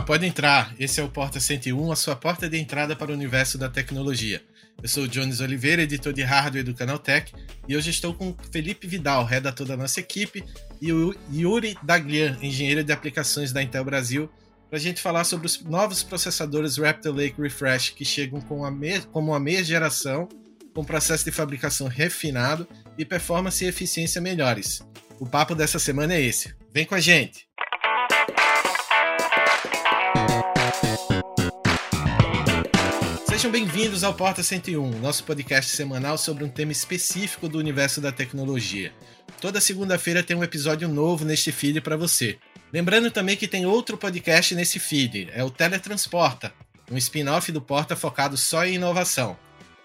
pode entrar. Esse é o Porta 101, a sua porta de entrada para o universo da tecnologia. Eu sou o Jones Oliveira, editor de hardware do Canaltech, e hoje estou com Felipe Vidal, redator da nossa equipe, e o Yuri Daglian, engenheiro de aplicações da Intel Brasil, para a gente falar sobre os novos processadores Raptor Lake Refresh que chegam com a como a meia geração, com processo de fabricação refinado e performance e eficiência melhores. O papo dessa semana é esse. Vem com a gente! Sejam bem-vindos ao Porta 101, nosso podcast semanal sobre um tema específico do universo da tecnologia. Toda segunda-feira tem um episódio novo neste feed para você. Lembrando também que tem outro podcast nesse feed, é o Teletransporta, um spin-off do Porta focado só em inovação.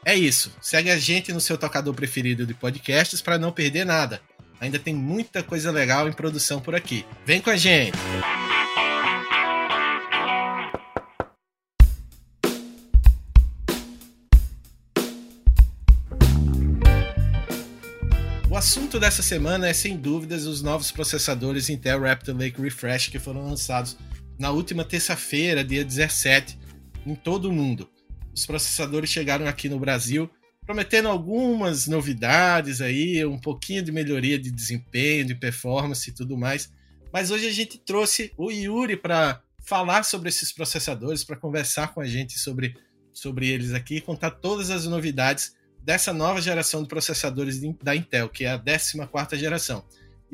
É isso, segue a gente no seu tocador preferido de podcasts para não perder nada. Ainda tem muita coisa legal em produção por aqui. Vem com a gente! Assunto dessa semana é sem dúvidas os novos processadores Intel Raptor Lake Refresh que foram lançados na última terça-feira, dia 17, em todo o mundo. Os processadores chegaram aqui no Brasil prometendo algumas novidades aí, um pouquinho de melhoria de desempenho, de performance e tudo mais. Mas hoje a gente trouxe o Yuri para falar sobre esses processadores, para conversar com a gente sobre, sobre eles aqui contar todas as novidades dessa nova geração de processadores da Intel, que é a 14 geração.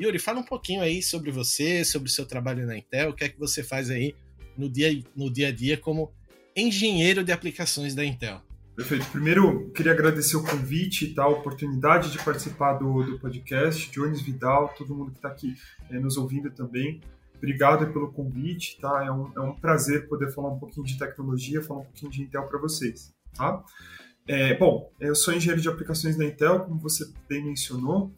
Yuri, fala um pouquinho aí sobre você, sobre o seu trabalho na Intel, o que é que você faz aí no dia, no dia a dia como engenheiro de aplicações da Intel. Perfeito. Primeiro, queria agradecer o convite e tá, a oportunidade de participar do, do podcast. Jones Vidal, todo mundo que está aqui é, nos ouvindo também. Obrigado pelo convite, tá? É um, é um prazer poder falar um pouquinho de tecnologia, falar um pouquinho de Intel para vocês, tá? É, bom, eu sou engenheiro de aplicações da Intel, como você bem mencionou,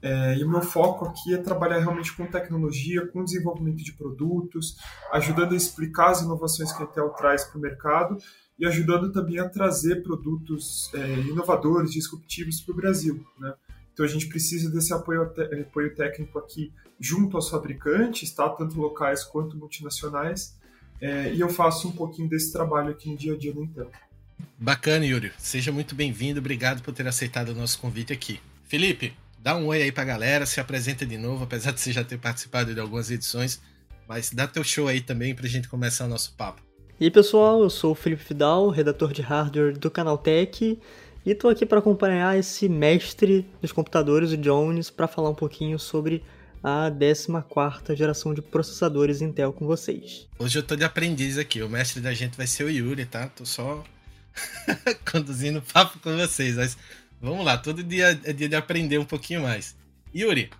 é, e o meu foco aqui é trabalhar realmente com tecnologia, com desenvolvimento de produtos, ajudando a explicar as inovações que a Intel traz para o mercado e ajudando também a trazer produtos é, inovadores, disruptivos para o Brasil. Né? Então a gente precisa desse apoio, apoio técnico aqui junto aos fabricantes, tá? tanto locais quanto multinacionais, é, e eu faço um pouquinho desse trabalho aqui no dia a dia da Intel. Bacana, Yuri. Seja muito bem-vindo. Obrigado por ter aceitado o nosso convite aqui. Felipe, dá um oi aí pra galera, se apresenta de novo, apesar de você já ter participado de algumas edições, mas dá teu show aí também pra gente começar o nosso papo. E aí, pessoal, eu sou o Felipe Fidal, redator de hardware do Canal Tech, e tô aqui para acompanhar esse mestre dos computadores, o Jones, para falar um pouquinho sobre a 14 geração de processadores Intel com vocês. Hoje eu tô de aprendiz aqui, o mestre da gente vai ser o Yuri, tá? Tô só conduzindo papo com vocês. Mas vamos lá, todo dia é dia de aprender um pouquinho mais. Yuri,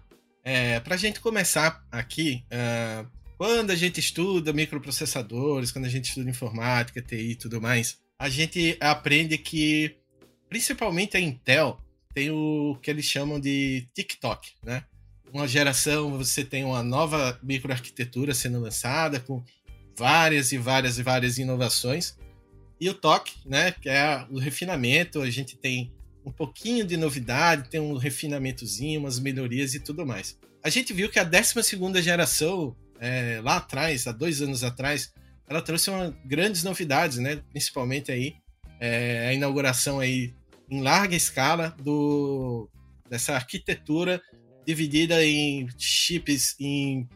é, para a gente começar aqui, uh, quando a gente estuda microprocessadores, quando a gente estuda informática, TI e tudo mais, a gente aprende que, principalmente a Intel, tem o que eles chamam de TikTok, né? Uma geração, você tem uma nova microarquitetura sendo lançada com várias e várias e várias inovações. E o toque, né? Que é o refinamento. A gente tem um pouquinho de novidade, tem um refinamentozinho, umas melhorias e tudo mais. A gente viu que a 12 geração, é, lá atrás, há dois anos atrás, ela trouxe uma, grandes novidades, né? Principalmente aí é, a inauguração aí em larga escala do, dessa arquitetura dividida em chips, em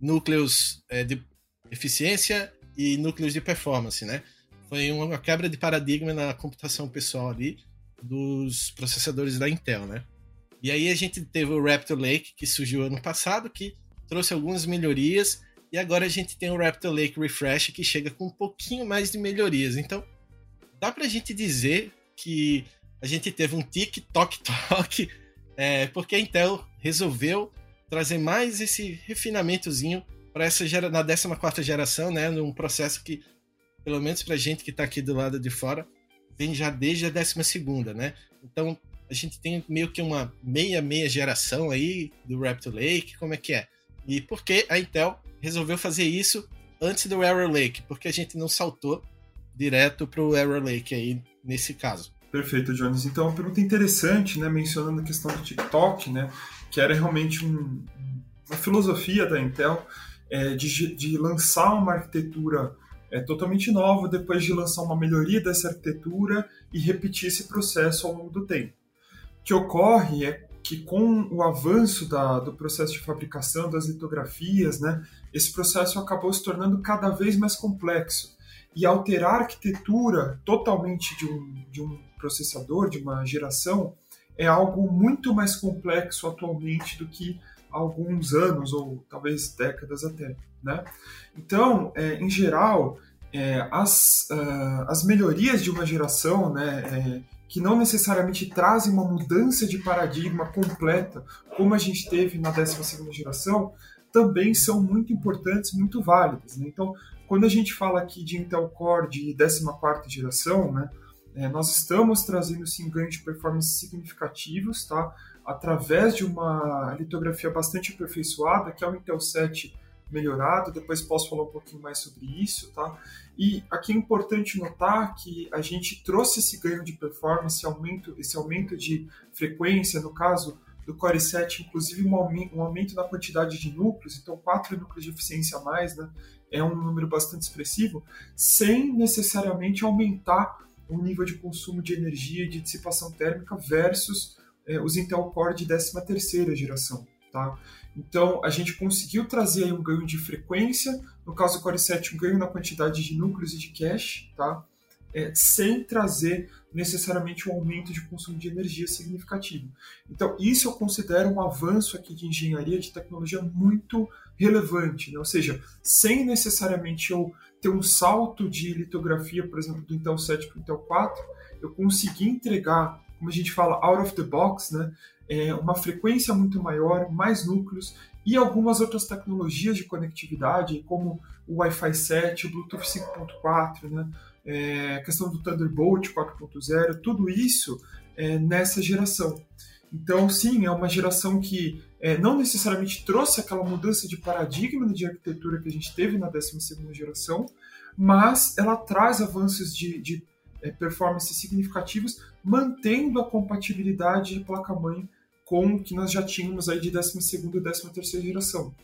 núcleos é, de eficiência e núcleos de performance, né? Foi uma quebra de paradigma na computação pessoal ali dos processadores da Intel, né? E aí a gente teve o Raptor Lake, que surgiu ano passado, que trouxe algumas melhorias, e agora a gente tem o Raptor Lake Refresh, que chega com um pouquinho mais de melhorias. Então, dá pra gente dizer que a gente teve um tic-toc-toc, é, porque a Intel resolveu trazer mais esse refinamentozinho para essa gera, na 14 geração, né, num processo que pelo menos pra gente que tá aqui do lado de fora, vem já desde a 12 segunda, né? Então, a gente tem meio que uma meia-meia geração aí do Raptor Lake, como é que é? E por que a Intel resolveu fazer isso antes do Arrow Lake? Porque a gente não saltou direto pro Arrow Lake aí, nesse caso. Perfeito, Jones. Então, uma pergunta interessante, né, mencionando a questão do TikTok, né, que era realmente um, uma filosofia da Intel é, de, de lançar uma arquitetura é, totalmente nova, depois de lançar uma melhoria dessa arquitetura e repetir esse processo ao longo do tempo. O que ocorre é que com o avanço da, do processo de fabricação das litografias, né, esse processo acabou se tornando cada vez mais complexo. E alterar a arquitetura totalmente de um, de um processador, de uma geração, é algo muito mais complexo atualmente do que há alguns anos ou talvez décadas até. Né? Então, é, em geral, é, as, uh, as melhorias de uma geração, né, é, que não necessariamente trazem uma mudança de paradigma completa, como a gente teve na 12ª geração, também são muito importantes, muito válidas. Né? Então, quando a gente fala aqui de Intel Core de 14ª geração, né, é, nós estamos trazendo sim ganhos de performance significativos, tá? através de uma litografia bastante aperfeiçoada, que é o Intel 7 melhorado, depois posso falar um pouquinho mais sobre isso, tá? E aqui é importante notar que a gente trouxe esse ganho de performance, aumento, esse aumento de frequência, no caso do Core 7, inclusive um aumento, um na quantidade de núcleos, então quatro núcleos de eficiência a mais, né? É um número bastante expressivo, sem necessariamente aumentar o nível de consumo de energia e de dissipação térmica versus é, os Intel Core de 13 terceira geração, tá? Então, a gente conseguiu trazer um ganho de frequência, no caso do Core 7, um ganho na quantidade de núcleos e de cache, tá? É, sem trazer necessariamente um aumento de consumo de energia significativo. Então, isso eu considero um avanço aqui de engenharia, de tecnologia muito relevante, né? ou seja, sem necessariamente eu ter um salto de litografia, por exemplo, do Intel 7 para o Intel 4, eu consegui entregar, como a gente fala, out of the box, né? É, uma frequência muito maior, mais núcleos e algumas outras tecnologias de conectividade, como o Wi-Fi 7, o Bluetooth 5.4, né? É, questão do Thunderbolt 4.0, tudo isso é, nessa geração. Então, sim, é uma geração que é, não necessariamente trouxe aquela mudança de paradigma de arquitetura que a gente teve na 12 geração, mas ela traz avanços de, de é, performance significativos, mantendo a compatibilidade de placa-mãe com o que nós já tínhamos aí de 12 e 13 geração.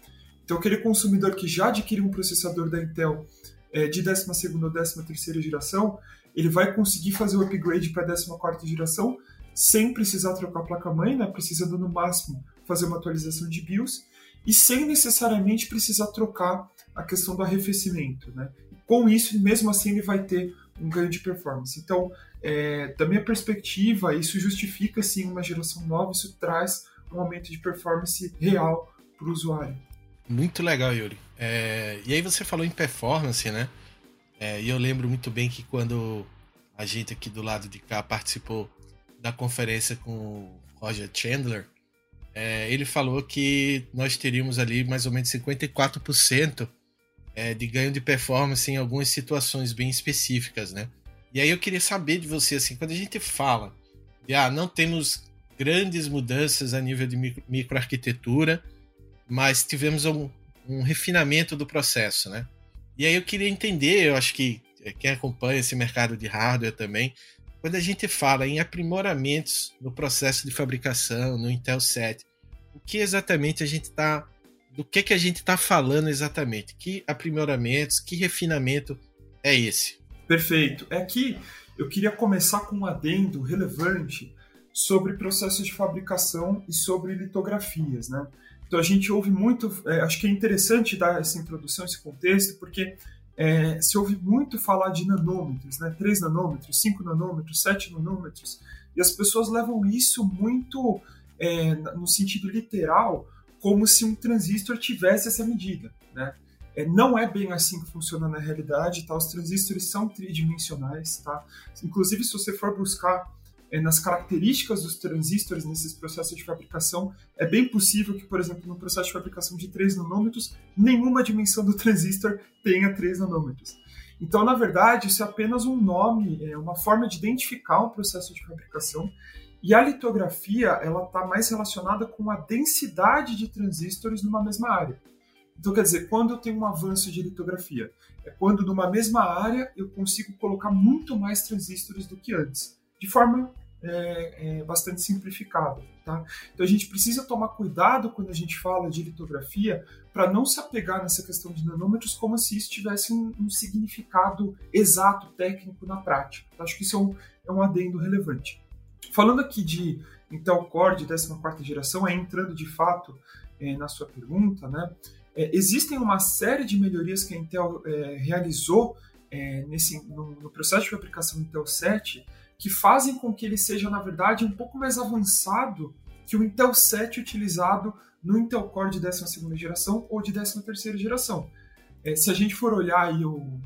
Então, aquele consumidor que já adquiriu um processador da Intel é, de 12 ou 13 geração, ele vai conseguir fazer o upgrade para a 14 geração sem precisar trocar a placa-mãe, né? precisando no máximo fazer uma atualização de BIOS e sem necessariamente precisar trocar a questão do arrefecimento. Né? Com isso, mesmo assim, ele vai ter um ganho de performance. Então, é, da minha perspectiva, isso justifica sim uma geração nova, isso traz um aumento de performance real para o usuário. Muito legal, Yuri. É, e aí você falou em performance, né? É, e eu lembro muito bem que quando a gente aqui do lado de cá participou da conferência com o Roger Chandler, é, ele falou que nós teríamos ali mais ou menos 54% é, de ganho de performance em algumas situações bem específicas, né? E aí eu queria saber de você, assim, quando a gente fala de, ah, não temos grandes mudanças a nível de micro, microarquitetura, mas tivemos um, um refinamento do processo, né? E aí eu queria entender, eu acho que é, quem acompanha esse mercado de hardware também, quando a gente fala em aprimoramentos no processo de fabricação, no Intel 7, o que exatamente a gente está do que, que a gente está falando exatamente. Que aprimoramentos, que refinamento é esse? Perfeito. É que eu queria começar com um adendo relevante sobre processos de fabricação e sobre litografias, né? Então a gente ouve muito, é, acho que é interessante dar essa introdução, esse contexto, porque é, se ouve muito falar de nanômetros, né? 3 nanômetros, 5 nanômetros, 7 nanômetros, e as pessoas levam isso muito é, no sentido literal, como se um transistor tivesse essa medida, né? É, não é bem assim que funciona na realidade, tá? Os transistores são tridimensionais, tá? Inclusive, se você for buscar é, nas características dos transistores nesses processos de fabricação, é bem possível que, por exemplo, no processo de fabricação de 3 nanômetros, nenhuma dimensão do transistor tenha 3 nanômetros. Então, na verdade, isso é apenas um nome, é uma forma de identificar um processo de fabricação e a litografia, ela está mais relacionada com a densidade de transistores numa mesma área. Então, quer dizer, quando eu tenho um avanço de litografia, é quando numa mesma área eu consigo colocar muito mais transistores do que antes, de forma é, é, bastante simplificada. Tá? Então a gente precisa tomar cuidado quando a gente fala de litografia para não se apegar nessa questão de nanômetros como se isso tivesse um, um significado exato, técnico na prática. Acho que isso é um, é um adendo relevante. Falando aqui de Intel Core de 14 geração, é entrando de fato é, na sua pergunta, né? É, existem uma série de melhorias que a Intel é, realizou é, nesse, no, no, processo de fabricação do Intel 7 que fazem com que ele seja, na verdade, um pouco mais avançado que o Intel 7 utilizado no Intel Core de 12 geração ou de 13 geração. É, se a gente for olhar aí o,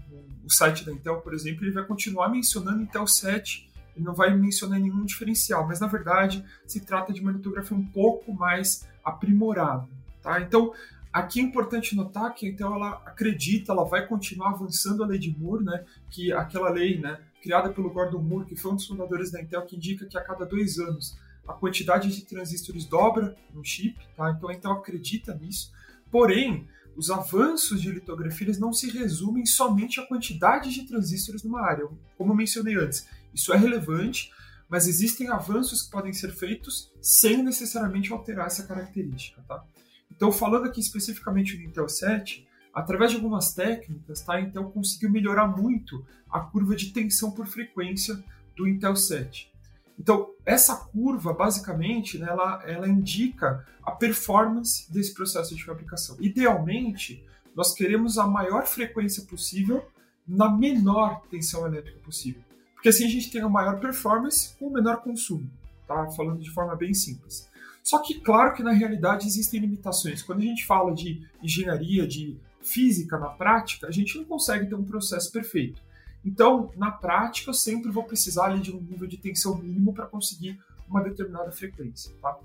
o, site da Intel, por exemplo, ele vai continuar mencionando Intel 7, ele não vai mencionar nenhum diferencial, mas na verdade se trata de uma litografia um pouco mais aprimorada. Tá? Então, Aqui é importante notar que então ela acredita, ela vai continuar avançando a lei de Moore, né? Que aquela lei, né, criada pelo Gordon Moore, que foi um dos fundadores da Intel, que indica que a cada dois anos a quantidade de transistores dobra no chip, tá? Então a Intel acredita nisso. Porém, os avanços de litografia eles não se resumem somente à quantidade de transistores numa área. Como eu mencionei antes, isso é relevante, mas existem avanços que podem ser feitos sem necessariamente alterar essa característica, tá? Então, falando aqui especificamente do Intel 7, através de algumas técnicas, tá, Intel conseguiu melhorar muito a curva de tensão por frequência do Intel 7. Então, essa curva, basicamente, né, ela, ela indica a performance desse processo de fabricação. Idealmente, nós queremos a maior frequência possível na menor tensão elétrica possível. Porque assim a gente tem a maior performance com o menor consumo, tá? Falando de forma bem simples. Só que, claro que na realidade existem limitações. Quando a gente fala de engenharia, de física na prática, a gente não consegue ter um processo perfeito. Então, na prática, eu sempre vou precisar ali, de um nível de tensão mínimo para conseguir uma determinada frequência. Tá?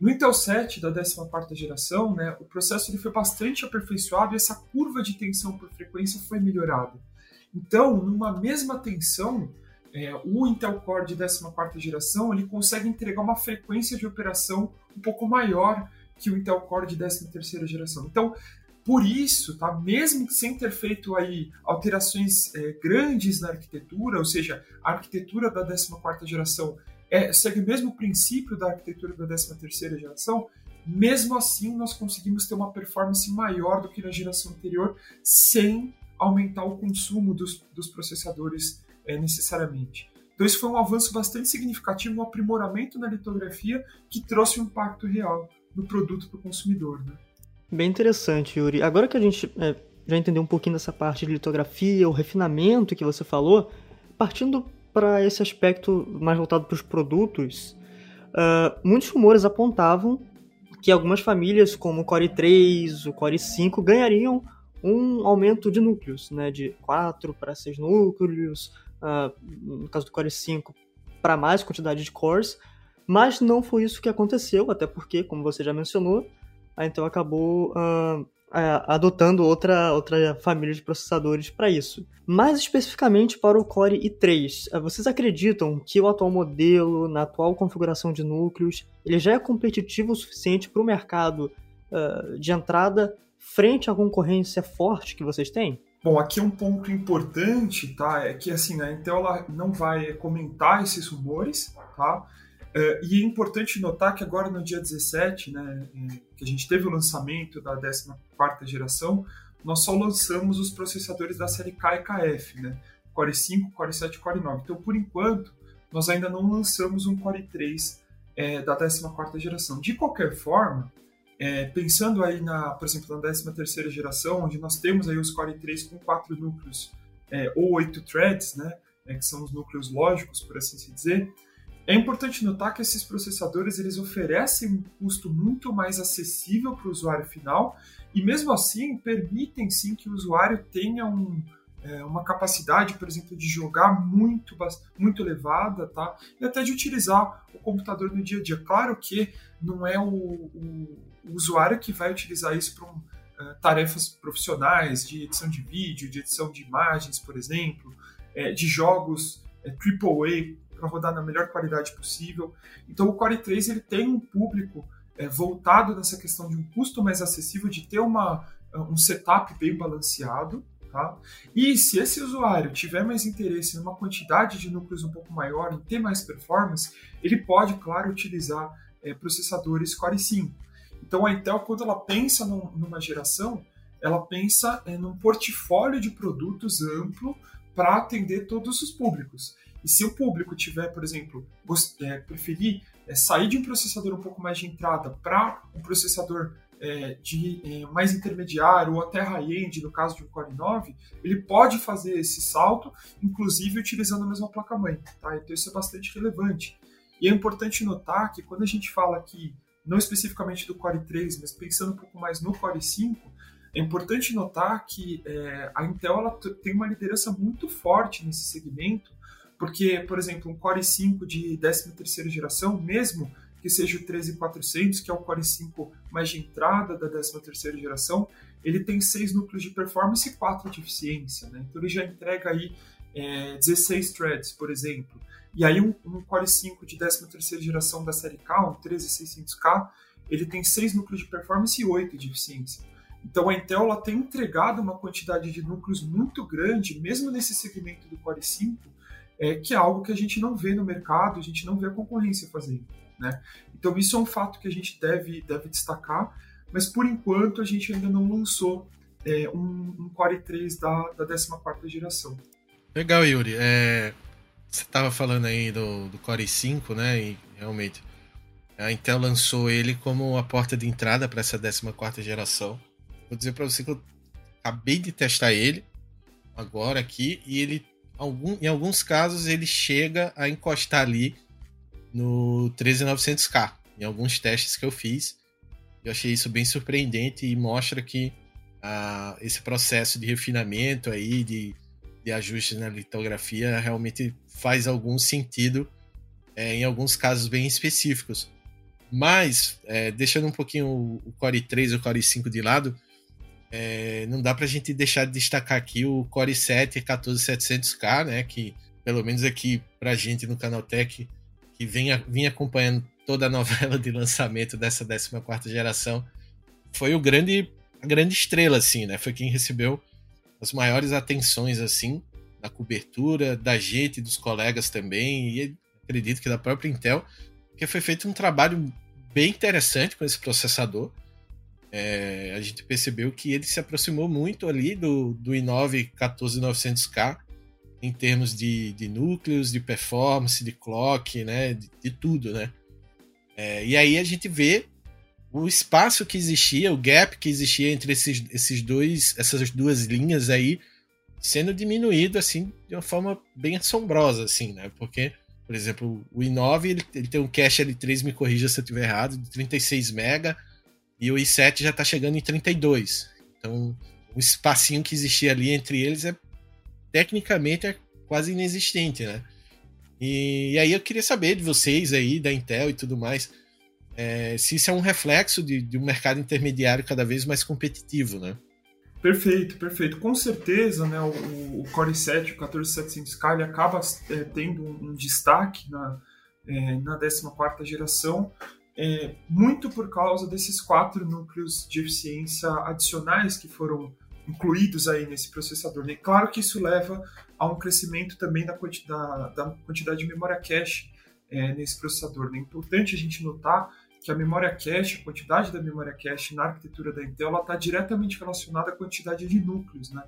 No Intel 7 da 14 geração, né, o processo ele foi bastante aperfeiçoado e essa curva de tensão por frequência foi melhorada. Então, numa mesma tensão, é, o Intel Core de 14 geração ele consegue entregar uma frequência de operação um pouco maior que o Intel Core de 13 geração. Então, por isso, tá, mesmo sem ter feito aí alterações é, grandes na arquitetura, ou seja, a arquitetura da 14 geração é, segue o mesmo princípio da arquitetura da 13 geração, mesmo assim nós conseguimos ter uma performance maior do que na geração anterior, sem aumentar o consumo dos, dos processadores é, necessariamente. Então, isso foi um avanço bastante significativo, um aprimoramento na litografia que trouxe um impacto real no produto para o consumidor. Né? Bem interessante, Yuri. Agora que a gente é, já entendeu um pouquinho dessa parte de litografia, o refinamento que você falou, partindo para esse aspecto mais voltado para os produtos, uh, muitos rumores apontavam que algumas famílias, como o Core 3, o Core 5, ganhariam um aumento de núcleos, né, de 4 para 6 núcleos, uh, no caso do Core 5, para mais quantidade de cores, mas não foi isso que aconteceu, até porque, como você já mencionou, a Intel acabou uh, adotando outra, outra família de processadores para isso. Mais especificamente para o Core i3, ah, vocês acreditam que o atual modelo, na atual configuração de núcleos, ele já é competitivo o suficiente para o mercado uh, de entrada frente à concorrência forte que vocês têm? Bom, aqui um ponto importante, tá? É que assim, a Intel ela não vai comentar esses rumores, tá? É, e é importante notar que agora no dia 17, né, que a gente teve o lançamento da 14 geração, nós só lançamos os processadores da série K e KF, né? Core 5, Core 7 e Core 9. Então, por enquanto, nós ainda não lançamos um Core 3 é, da 14 geração. De qualquer forma, é, pensando aí, na, por exemplo, na 13 terceira geração, onde nós temos aí os Core 3 com quatro núcleos é, ou oito threads, né, é, que são os núcleos lógicos, por assim se dizer, é importante notar que esses processadores eles oferecem um custo muito mais acessível para o usuário final e mesmo assim permitem sim que o usuário tenha um, é, uma capacidade, por exemplo, de jogar muito, muito elevada, tá? E até de utilizar o computador no dia a dia. Claro que não é o, o, o usuário que vai utilizar isso para um, uh, tarefas profissionais de edição de vídeo, de edição de imagens, por exemplo, é, de jogos é, AAA para rodar na melhor qualidade possível. Então o Core 3 ele tem um público é, voltado nessa questão de um custo mais acessível, de ter uma, um setup bem balanceado, Tá? E se esse usuário tiver mais interesse numa quantidade de núcleos um pouco maior, em ter mais performance, ele pode, claro, utilizar é, processadores Core 5. Então a Intel, quando ela pensa num, numa geração, ela pensa é, num portfólio de produtos amplo para atender todos os públicos. E se o público tiver, por exemplo, é, preferir é, sair de um processador um pouco mais de entrada para um processador é, de mais intermediário ou até high-end, no caso de um Core 9, ele pode fazer esse salto, inclusive utilizando a mesma placa-mãe. Tá? Então isso é bastante relevante. E é importante notar que quando a gente fala aqui, não especificamente do Core 3, mas pensando um pouco mais no Core 5, é importante notar que é, a Intel tem uma liderança muito forte nesse segmento, porque, por exemplo, um Core 5 de 13ª geração, mesmo que seja o 13400, que é o Core 5 mais de entrada da 13ª geração, ele tem 6 núcleos de performance e 4 de eficiência. Né? Então ele já entrega aí é, 16 threads, por exemplo. E aí um, Core 5 de 13ª geração da série K, um 13600K, ele tem 6 núcleos de performance e 8 de eficiência. Então a Intel ela tem entregado uma quantidade de núcleos muito grande, mesmo nesse segmento do Core 5, é, que é algo que a gente não vê no mercado, a gente não vê a concorrência fazendo. Né? Então isso é um fato que a gente deve, deve destacar, mas por enquanto a gente ainda não lançou é, um, um, Core 3 da, da 14 geração. Legal, Yuri. É, você estava falando aí do, do Core 5, né? E realmente a Intel lançou ele como a porta de entrada para essa 14 geração. Vou dizer para você que eu acabei de testar ele agora aqui e ele algum, em alguns casos ele chega a encostar ali no 13900K. Em alguns testes que eu fiz, eu achei isso bem surpreendente e mostra que ah, esse processo de refinamento aí, de, de ajustes na litografia, realmente faz algum sentido é, em alguns casos bem específicos. Mas, é, deixando um pouquinho o Core 3 e o Core 5 de lado, é, não dá para a gente deixar de destacar aqui o Core 7 14700K, né, que pelo menos aqui para a gente no Canaltech que vem, vem acompanhando toda a novela de lançamento dessa 14 geração, foi o grande, a grande estrela, assim, né? Foi quem recebeu as maiores atenções, assim, na cobertura, da gente, dos colegas também, e acredito que da própria Intel, porque foi feito um trabalho bem interessante com esse processador. É, a gente percebeu que ele se aproximou muito ali do, do i9 14900K, em termos de, de núcleos, de performance, de clock, né, de, de tudo, né. É, e aí a gente vê o espaço que existia, o gap que existia entre esses, esses dois, essas duas linhas aí, sendo diminuído assim de uma forma bem assombrosa, assim, né? Porque, por exemplo, o i9 ele, ele tem um cache L3, me corrija se eu estiver errado, de 36 MB, e o i7 já está chegando em 32. Então, o espacinho que existia ali entre eles é tecnicamente é quase inexistente, né? E, e, aí eu queria saber de vocês aí, da Intel e tudo mais, é, se isso é um reflexo de, de, um mercado intermediário cada vez mais competitivo, né? Perfeito, perfeito. Com certeza, né, o, o Core 7, o 14700K, ele acaba é, tendo um, destaque na, é, na 14ª geração, é, muito por causa desses quatro núcleos de eficiência adicionais que foram incluídos aí nesse processador. E claro que isso leva a um crescimento também da quantidade, da quantidade de memória cache é, nesse processador. É importante a gente notar que a memória cache, a quantidade da memória cache na arquitetura da Intel, está diretamente relacionada à quantidade de núcleos. Né?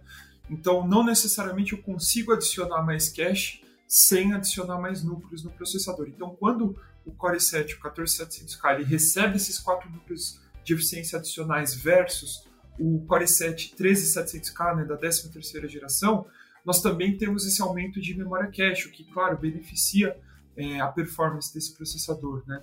Então, não necessariamente eu consigo adicionar mais cache sem adicionar mais núcleos no processador. Então, quando o Core 7, o 14700K, ele recebe esses quatro núcleos de eficiência adicionais versus o Core 7 13700K né, da 13ª geração, nós também temos esse aumento de memória cache, o que, claro, beneficia é, a performance desse processador. Né?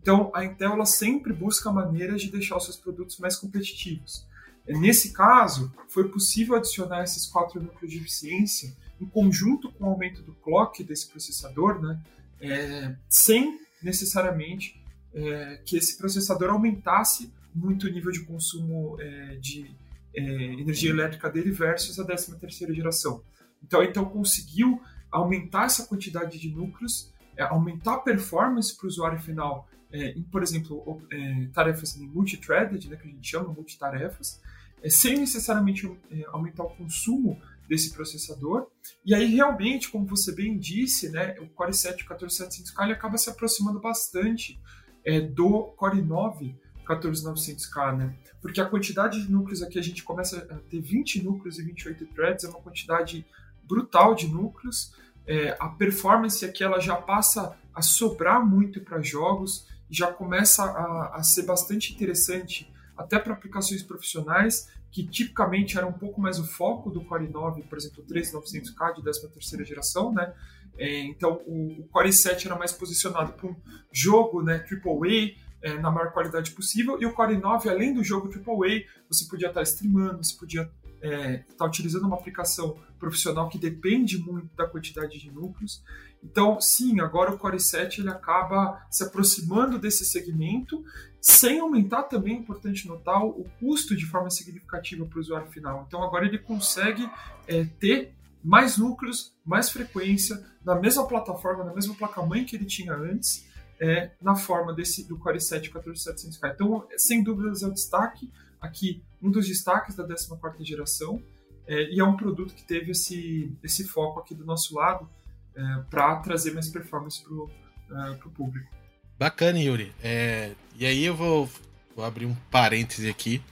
Então, a Intel ela sempre busca maneiras de deixar os seus produtos mais competitivos. É, nesse caso, foi possível adicionar esses quatro núcleos de eficiência em conjunto com o aumento do clock desse processador, né, é, sem necessariamente é, que esse processador aumentasse muito o nível de consumo é, de é, energia elétrica dele versus a 13 terceira geração. Então, então conseguiu aumentar essa quantidade de núcleos, é, aumentar a performance para o usuário final é, por exemplo, é, tarefas multithreaded, né, que a gente chama multitarefas, é, sem necessariamente é, aumentar o consumo desse processador. E aí, realmente, como você bem disse, né, o Core 7 14700K ele acaba se aproximando bastante é, do Core 9 14900K, né? Porque a quantidade de núcleos aqui, a gente começa a ter 20 núcleos e 28 threads, é uma quantidade brutal de núcleos. É, a performance aqui ela já passa a sobrar muito para jogos já começa a, a ser bastante interessante até para aplicações profissionais que tipicamente era um pouco mais o foco do Core 9, por exemplo, o 3900K de 13ª geração, né? É, então o, o, Core 7 era mais posicionado para um jogo, né, AAA, é, na maior qualidade possível, e o Core 9, além do jogo AAA, você podia estar streamando, você podia é, estar utilizando uma aplicação profissional que depende muito da quantidade de núcleos. Então, sim, agora o Core 7 ele acaba se aproximando desse segmento, sem aumentar também, é importante notar, o custo de forma significativa para o usuário final. Então, agora ele consegue é, ter mais núcleos, mais frequência, na mesma plataforma, na mesma placa-mãe que ele tinha antes, é, na forma desse do Core 7 14700K. Então, sem dúvidas, é o destaque aqui, um dos destaques da 14ª geração, é, e é um produto que teve esse, esse foco aqui do nosso lado é, para trazer mais performance para o é, público. Bacana, Yuri. É, e aí eu vou, vou abrir um parêntese aqui,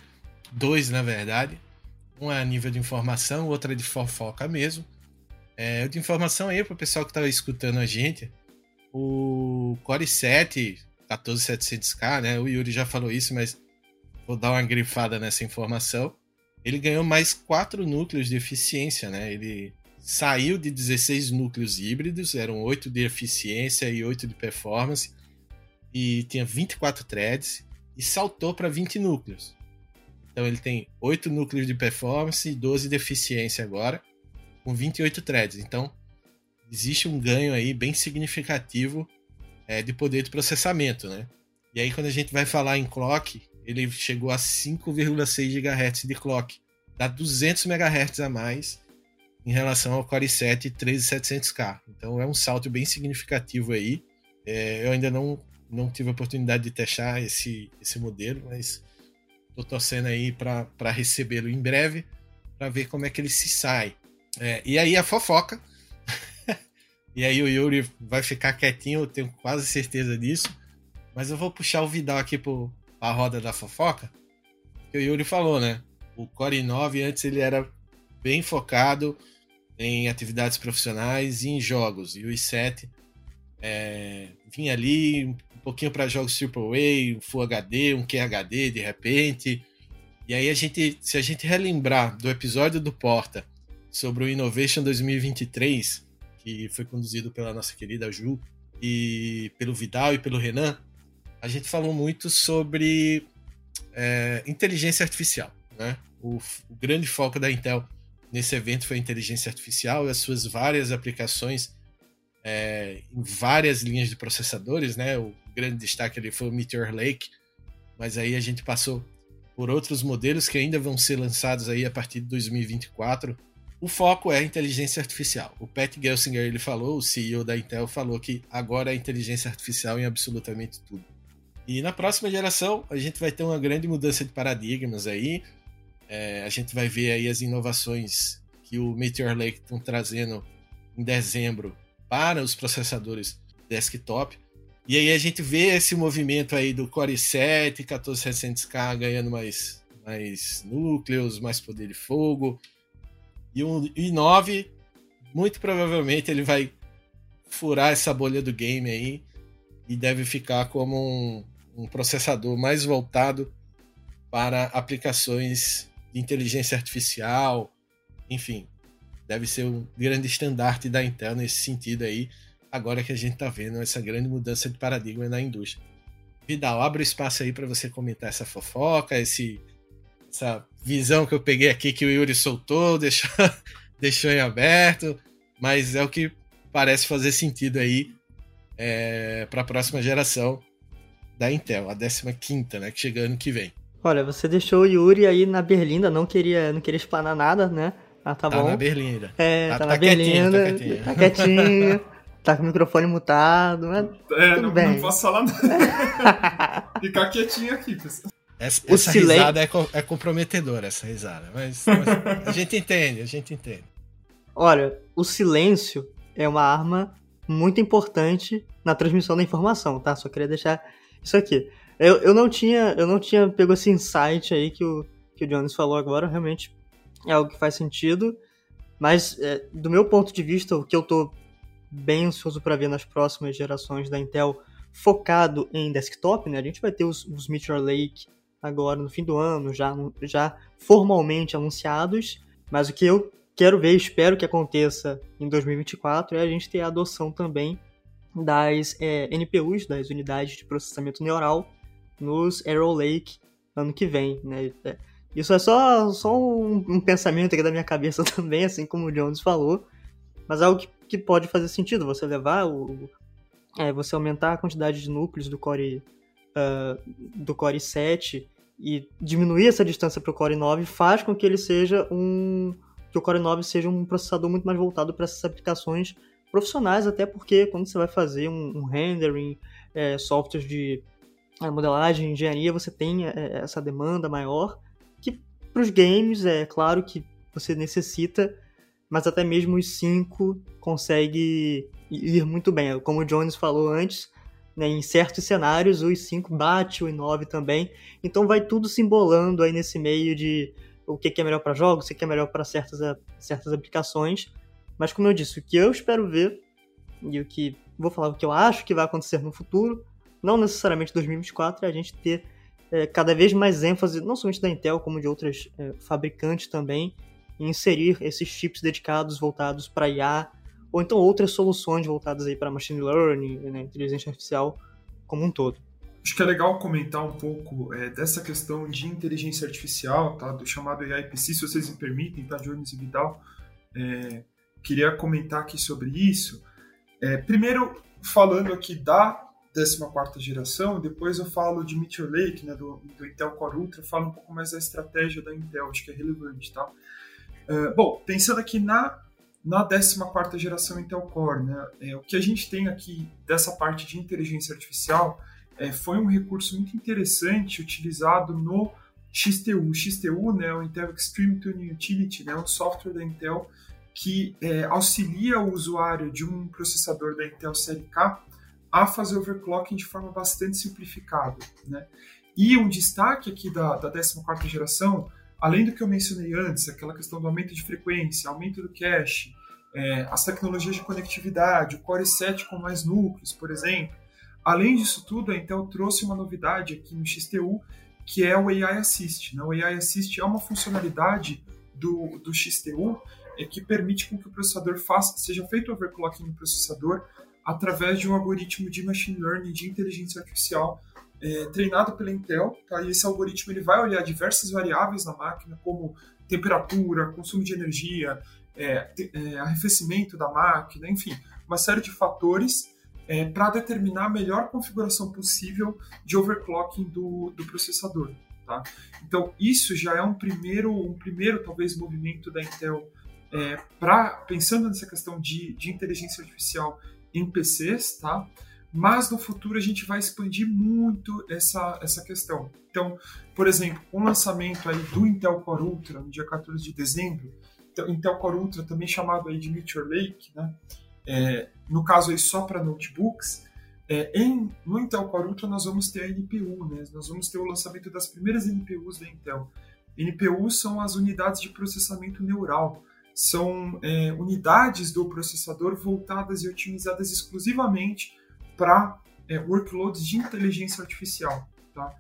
dois na verdade. Um é a nível de informação, o outro é de fofoca mesmo. É, de informação aí para o pessoal que estava escutando a gente, o Core 7 14700K, né? O Yuri já falou isso, mas vou dar uma grifada nessa informação. Ele ganhou mais 4 núcleos de eficiência, né? Ele saiu de 16 núcleos híbridos, eram 8 de eficiência e 8 de performance, e tinha 24 threads, e saltou para 20 núcleos. Então ele tem 8 núcleos de performance e 12 de eficiência agora, com 28 threads. Então existe um ganho aí bem significativo é, de poder de processamento, né? E aí quando a gente vai falar em clock, ele chegou a 5,6 GHz de clock, dá 200 MHz a mais em relação ao Core 7 13700K. Então é um salto bem significativo aí. É, eu ainda não, não tive a oportunidade de testar esse, esse modelo, mas estou torcendo aí para recebê-lo em breve, para ver como é que ele se sai. É, e aí a fofoca. e aí o Yuri vai ficar quietinho, eu tenho quase certeza disso. Mas eu vou puxar o Vidal aqui pro, a roda da fofoca, que o Yuri falou, né? O Core 9 antes ele era bem focado em atividades profissionais e em jogos. E o i7 é, vinha ali um pouquinho para jogos AAA, um Full HD, um QHD de repente. E aí a gente, se a gente relembrar do episódio do Porta sobre o Innovation 2023, que foi conduzido pela nossa querida Ju e pelo Vidal e pelo Renan, a gente falou muito sobre é, inteligência artificial. Né? O, o, grande foco da Intel nesse evento foi a inteligência artificial e as suas várias aplicações é, em várias linhas de processadores. Né? O grande destaque ali foi o Meteor Lake, mas aí a gente passou por outros modelos que ainda vão ser lançados aí a partir de 2024. O foco é a inteligência artificial. O Pat Gelsinger ele falou, o CEO da Intel falou que agora é inteligência artificial em absolutamente tudo. E na próxima geração a gente vai ter uma grande mudança de paradigmas aí. É, a gente vai ver aí as inovações que o Meteor Lake estão trazendo em dezembro para os processadores desktop. E aí a gente vê esse movimento aí do Core 7, 14700K ganhando mais, mais núcleos, mais poder de fogo. E o i9, muito provavelmente ele vai furar essa bolha do game aí e deve ficar como um, um processador mais voltado para aplicações de inteligência artificial, enfim, deve ser um grande estandarte da Intel nesse sentido aí, agora que a gente está vendo essa grande mudança de paradigma na indústria. Vidal, abre o espaço aí para você comentar essa fofoca, esse, essa visão que eu peguei aqui que o Yuri soltou, deixou, deixou em aberto, mas é o que parece fazer sentido aí é, para a próxima geração da Intel, a 15, né, que chega ano que vem. Olha, você deixou o Yuri aí na berlinda, não queria, não queria espanar nada, né? Ah, tá, tá bom. na berlinda. É, tá, tá, tá na berlinda, tá quietinho, tá quietinho, tá com o microfone mutado, mas é, tudo não, bem. não posso falar nada. Ficar quietinho aqui, pessoal. Essa, essa silen... risada é, é, comprometedora, essa risada. Mas, mas a gente entende, a gente entende. Olha, o silêncio é uma arma muito importante na transmissão da informação, tá? Só queria deixar isso aqui. Eu, eu não tinha eu não tinha pego esse insight aí que o, que o Jones falou agora, realmente é algo que faz sentido. Mas, é, do meu ponto de vista, o que eu tô bem ansioso para ver nas próximas gerações da Intel focado em desktop, né? A gente vai ter os, os Meteor Lake agora no fim do ano, já, já formalmente anunciados, mas o que eu quero ver, espero que aconteça em 2024, é a gente ter a adoção também das é, NPUs, das unidades de processamento neural, nos Arrow Lake ano que vem, né? É, isso é só, só um, um, pensamento aqui da minha cabeça também, assim como o Jones falou, mas algo que, que pode fazer sentido, você levar o... É, você aumentar a quantidade de núcleos do Core, uh, do Core 7 e diminuir essa distância para o Core 9 faz com que ele seja um... que o Core 9 seja um processador muito mais voltado para essas aplicações profissionais, até porque quando você vai fazer um, um rendering, é, softwares de é, modelagem, engenharia, você tem é, essa demanda maior, que para os games é claro que você necessita, mas até mesmo os 5 consegue ir muito bem. Como o Jones falou antes, né, em certos cenários o i5 bate o i9 também, então vai tudo se embolando aí nesse meio de o que é melhor para jogos, o que é melhor para certas, certas aplicações, mas como eu disse, o que eu espero ver e o que vou falar o que eu acho que vai acontecer no futuro, não necessariamente 2024, é a gente ter é, cada vez mais ênfase, não somente da Intel, como de outras é, fabricantes também, em inserir esses chips dedicados voltados para IA, ou então outras soluções voltadas aí para machine learning, né, inteligência artificial como um todo. Acho que é legal comentar um pouco é, dessa questão de inteligência artificial, tá, do chamado AIPC, se vocês me permitem, tá, Jones e Vidal. É, queria comentar aqui sobre isso. É, primeiro, falando aqui da 14 geração, depois eu falo de Meteor Lake, né, do, do, Intel Core Ultra, falo um pouco mais da estratégia da Intel, acho que é relevante, tá? É, bom, pensando aqui na, na 14 geração Intel Core, né, é, o que a gente tem aqui dessa parte de inteligência artificial é, foi um recurso muito interessante utilizado no XTU. O XTU, né, o Intel Extreme Tuning Utility, né, um software da Intel que é, auxilia o usuário de um processador da Intel Série K a fazer overclocking de forma bastante simplificada. Né? E um destaque aqui da, da 14 geração, além do que eu mencionei antes, aquela questão do aumento de frequência, aumento do cache, é, as tecnologias de conectividade, o Core 7 com mais núcleos, por exemplo. Além disso tudo, Intel trouxe uma novidade aqui no XTU, que é o AI Assist. Né? O AI Assist é uma funcionalidade do, do XTU é que permite que o processador faça, seja feito overclocking no processador através de um algoritmo de machine learning, de inteligência artificial, é, treinado pela Intel. Tá? E esse algoritmo ele vai olhar diversas variáveis na máquina, como temperatura, consumo de energia, é, é, arrefecimento da máquina, enfim, uma série de fatores é, para determinar a melhor configuração possível de overclocking do, do processador. Tá? Então, isso já é um primeiro, um primeiro talvez movimento da Intel é, pra, pensando nessa questão de, de inteligência artificial em PCs, tá? Mas no futuro a gente vai expandir muito essa, essa questão. Então, por exemplo, com o lançamento aí do Intel Core Ultra no dia 14 de dezembro, então, Intel Core Ultra também chamado aí de Meteor Lake, né? É, no caso aí só para notebooks, é, em, no Intel Core Ultra nós vamos ter a NPU, né? Nós vamos ter o lançamento das primeiras NPUs da Intel. NPUs são as unidades de processamento neural são é, unidades do processador voltadas e otimizadas exclusivamente para é, workloads de inteligência artificial. Tá?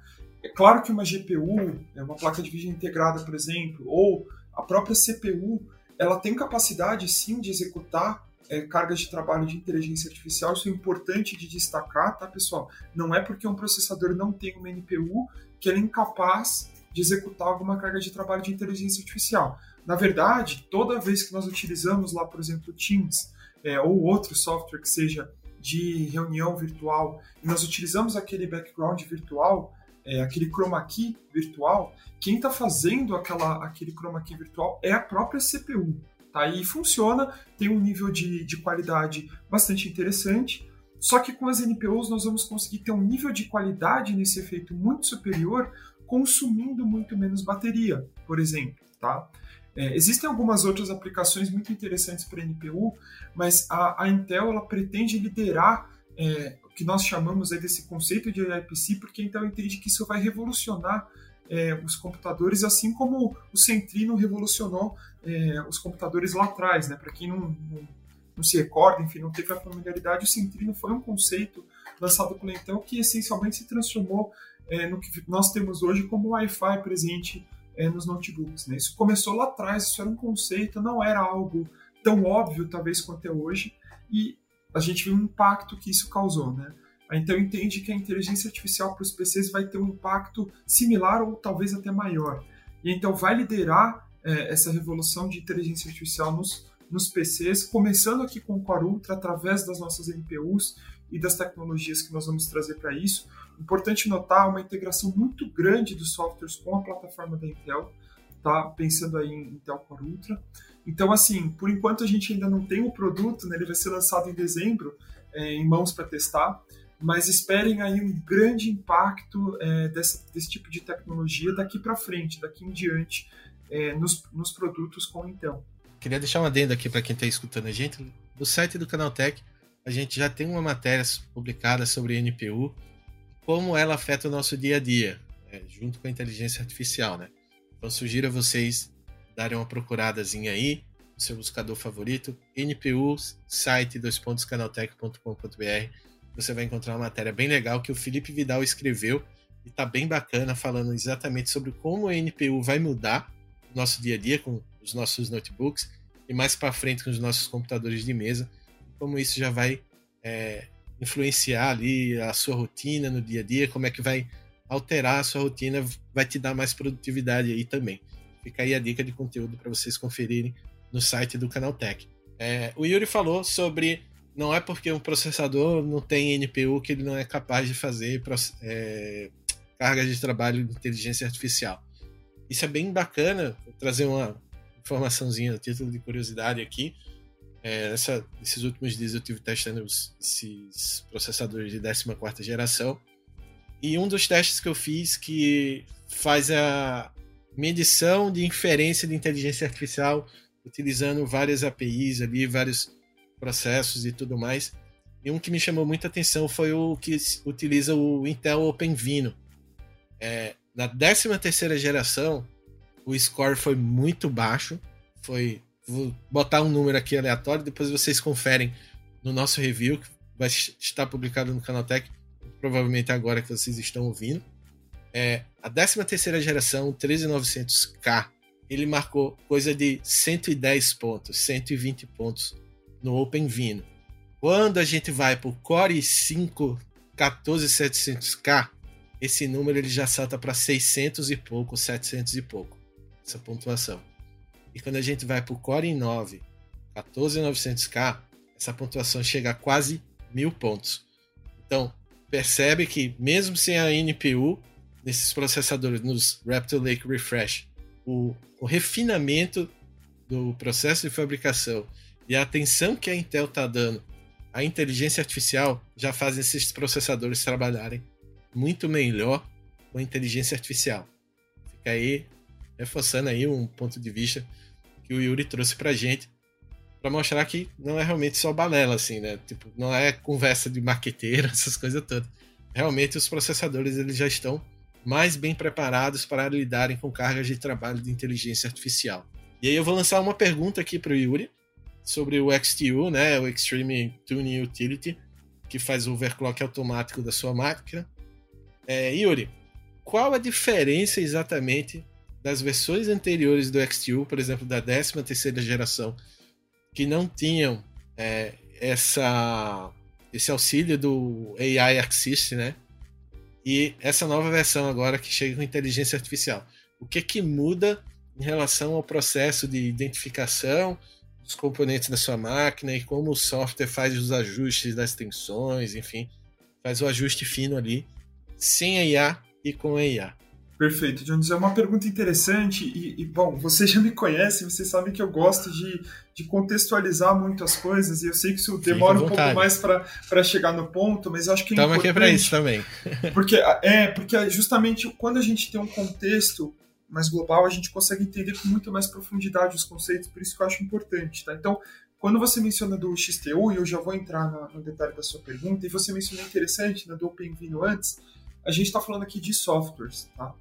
É claro que uma GPU, é uma placa de vídeo integrada, por exemplo, ou a própria CPU, ela tem capacidade sim de executar é, cargas de trabalho de inteligência artificial, isso é importante de destacar, tá, pessoal? Não é porque um processador não tem uma NPU que ele é incapaz de executar alguma carga de trabalho de inteligência artificial. Na verdade, toda vez que nós utilizamos lá, por exemplo, Teams é, ou outro software que seja de reunião virtual, e nós utilizamos aquele background virtual, é, aquele chroma key virtual, quem está fazendo aquela, aquele chroma key virtual é a própria CPU. Tá? E funciona, tem um nível de, de qualidade bastante interessante. Só que com as NPUs nós vamos conseguir ter um nível de qualidade nesse efeito muito superior, consumindo muito menos bateria, por exemplo, tá? É, existem algumas outras aplicações muito interessantes para NPU, mas a, a, Intel ela pretende liderar é, o que nós chamamos desse conceito de IPC, porque a Intel entende que isso vai revolucionar é, os computadores, assim como o Centrino revolucionou é, os computadores lá atrás. Né? Para quem não, não, não, se recorda, enfim, não teve a familiaridade, o Centrino foi um conceito lançado pela Intel que essencialmente se transformou é, no que nós temos hoje como Wi-Fi presente é, nos notebooks. Né? Isso começou lá atrás, isso era um conceito, não era algo tão óbvio, talvez, quanto é hoje, e a gente viu o impacto que isso causou. Né? Então entende que a inteligência artificial para os PCs vai ter um impacto similar ou talvez até maior. E então vai liderar é, essa revolução de inteligência artificial nos, nos PCs, começando aqui com o Core Ultra, através das nossas NPUs e das tecnologias que nós vamos trazer para isso. Importante notar uma integração muito grande dos softwares com a plataforma da Intel, tá? Pensando aí em Intel Core Ultra. Então, assim, por enquanto a gente ainda não tem o produto, né? Ele vai ser lançado em dezembro, é, em mãos para testar, mas esperem aí um grande impacto é, desse, desse tipo de tecnologia daqui para frente, daqui em diante, é, nos, nos produtos com Intel. Queria deixar uma adendo aqui para quem está escutando a gente. No site do Canaltech, a gente já tem uma matéria publicada sobre NPU, como ela afeta o nosso dia a dia, né, junto com a inteligência artificial, né? Então sugiro a vocês darem uma procuradazinha aí no seu buscador favorito, NPU, site canaltech.com.br. Você vai encontrar uma matéria bem legal que o Felipe Vidal escreveu e tá bem bacana, falando exatamente sobre como a NPU vai mudar o nosso dia a dia com os nossos notebooks e mais para frente com os nossos computadores de mesa, como isso já vai é, influenciar ali a sua rotina no dia a dia, como é que vai alterar a sua rotina, vai te dar mais produtividade aí também. Fica aí a dica de conteúdo para vocês conferirem no site do Canaltech. É, o Yuri falou sobre não é porque um processador não tem NPU que ele não é capaz de fazer é, cargas de trabalho de inteligência artificial. Isso é bem bacana, vou trazer uma informaçãozinha título de curiosidade aqui. É, essa, esses últimos dias eu tive testando os, esses processadores de 14 geração. E um dos testes que eu fiz que faz a medição de inferência de inteligência artificial utilizando várias APIs ali, vários processos e tudo mais. E um que me chamou muita atenção foi o que utiliza o Intel OpenVINO. É, na 13 terceira geração, o score foi muito baixo, foi Vou botar um número aqui aleatório, depois vocês conferem no nosso review, que vai estar publicado no Canaltech, provavelmente agora que vocês estão ouvindo. É, a 13 terceira geração, 13900K, ele marcou coisa de 110 pontos, 120 pontos no OpenVINO. Quando a gente vai para o Core 5 14700K, esse número ele já salta para 600 e pouco, 700 e pouco, essa pontuação. E quando a gente vai para o Core i9 14900K, essa pontuação chega a quase mil pontos. Então, percebe que mesmo sem a NPU, nesses processadores, nos Raptor Lake Refresh, o, o refinamento do processo de fabricação e a atenção que a Intel está dando à inteligência artificial já fazem esses processadores trabalharem muito melhor com a inteligência artificial. Fica aí reforçando aí um ponto de vista que o Yuri trouxe pra gente para mostrar que não é realmente só balela, assim, né? Tipo, não é conversa de marqueteiro, essas coisas todas. Realmente os processadores eles já estão mais bem preparados para lidarem com cargas de trabalho de inteligência artificial. E aí eu vou lançar uma pergunta aqui para o Yuri sobre o XTU, né, o Extreme Tuning Utility, que faz o overclock automático da sua máquina. É, Yuri, qual a diferença exatamente das versões anteriores do XTU, por exemplo, da 13 terceira geração, que não tinham é, essa, esse auxílio do AI Assist, né? E essa nova versão agora que chega com inteligência artificial. O que que muda em relação ao processo de identificação dos componentes da sua máquina e como o software faz os ajustes das tensões, enfim, faz o ajuste fino ali, sem IA e com IA. Perfeito, Jones. É uma pergunta interessante e, e, bom, você já me conhece, você sabe que eu gosto de, de contextualizar muito as coisas e eu sei que isso demora um pouco mais para chegar no ponto, mas acho que é Estamos aqui para isso também. porque, é, porque justamente quando a gente tem um contexto mais global, a gente consegue entender com muito mais profundidade os conceitos, por isso que eu acho importante, tá? Então, quando você menciona do XTU, e eu já vou entrar no, no detalhe da sua pergunta, e você mencionou interessante, né, do OpenVINO antes, a gente está falando aqui de softwares, tá?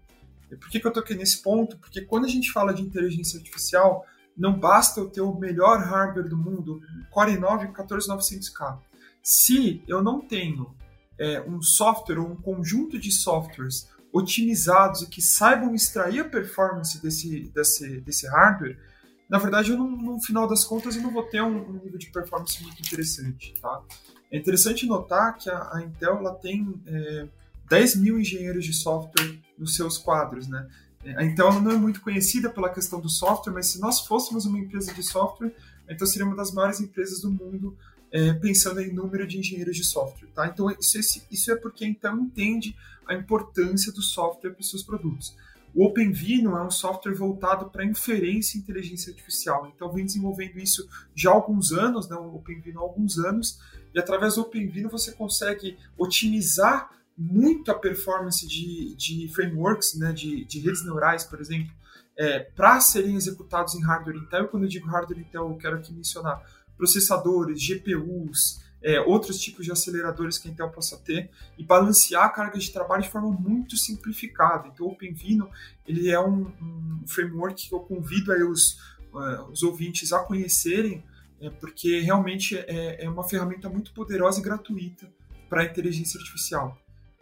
E por que, que eu toquei nesse ponto? Porque quando a gente fala de inteligência artificial, não basta eu ter o melhor hardware do mundo, Core i9 14900K. Se eu não tenho é, um software ou um conjunto de softwares otimizados e que saibam extrair a performance desse, desse, desse hardware, na verdade, eu não, no final das contas, eu não vou ter um, um, nível de performance muito interessante. Tá? É interessante notar que a, a Intel ela tem é, 10 mil engenheiros de software nos seus quadros, né? A Intel não é muito conhecida pela questão do software, mas se nós fôssemos uma empresa de software, então seria uma das maiores empresas do mundo é, pensando em número de engenheiros de software, tá? Então isso, isso é porque Intel entende a importância do software para os seus produtos. O OpenVINO é um software voltado para inferência e inteligência artificial. Então vem desenvolvendo isso já há alguns anos, né? o OpenVINO há alguns anos, e através do OpenVINO você consegue otimizar muito a performance de, de frameworks, né, de, de redes neurais, por exemplo, é, para serem executados em hardware Intel. E quando eu digo hardware Intel, eu quero aqui mencionar processadores, GPUs, é, outros tipos de aceleradores que a Intel possa ter e balancear a carga de trabalho de forma muito simplificada. Então, o OpenVINO ele é um, um framework que eu convido aí os, uh, os ouvintes a conhecerem, é, porque realmente é, é uma ferramenta muito poderosa e gratuita para a inteligência artificial.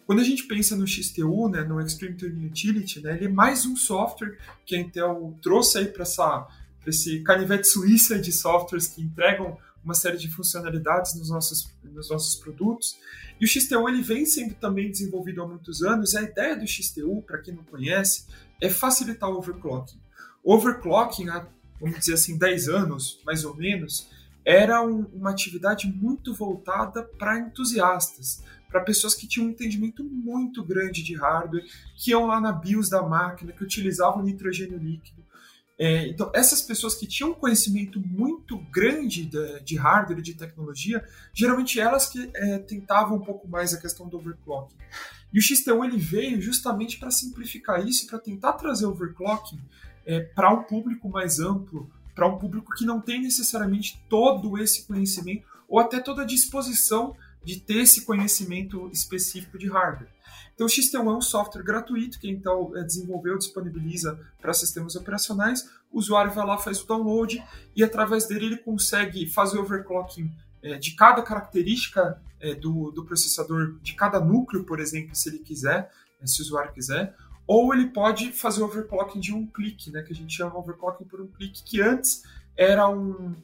Quando a gente pensa no XTU, né, no Extreme Tuning Utility, né, ele é mais um software que a Intel trouxe aí para essa esse canivete suíça de softwares que entregam uma série de funcionalidades nos nossos, nos nossos produtos. E o XTU ele vem sendo também desenvolvido há muitos anos. E a ideia do XTU, para quem não conhece, é facilitar o overclocking. Overclocking, há, vamos dizer assim, 10 anos, mais ou menos, era um, uma atividade muito voltada para entusiastas, para pessoas que tinham um entendimento muito grande de hardware, que iam lá na BIOS da máquina, que utilizavam nitrogênio líquido. É, então, essas pessoas que tinham um conhecimento muito grande de, de hardware e de tecnologia, geralmente elas que é, tentavam um pouco mais a questão do overclocking. E o XT1 ele veio justamente para simplificar isso, para tentar trazer overclocking é, para um público mais amplo, para um público que não tem necessariamente todo esse conhecimento ou até toda a disposição de ter esse conhecimento específico de hardware. Então, o XT1 é um software gratuito que a Intel é, desenvolveu, disponibiliza para sistemas operacionais. O usuário vai lá, faz o download e, através dele, ele consegue fazer overclocking é, de cada característica é, do, do processador, de cada núcleo, por exemplo, se ele quiser, se o usuário quiser. Ou ele pode fazer overclocking de um clique, né, que a gente chama overclocking por um clique, que antes era um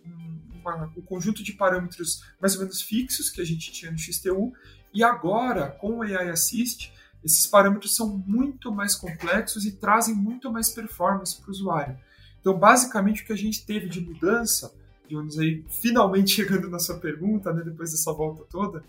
uma, um conjunto de parâmetros mais ou menos fixos que a gente tinha no XTU, e agora, com o AI Assist, esses parâmetros são muito mais complexos e trazem muito mais performance para o usuário. Então, basicamente, o que a gente teve de mudança, vamos aí finalmente chegando na sua pergunta, né, depois dessa volta toda,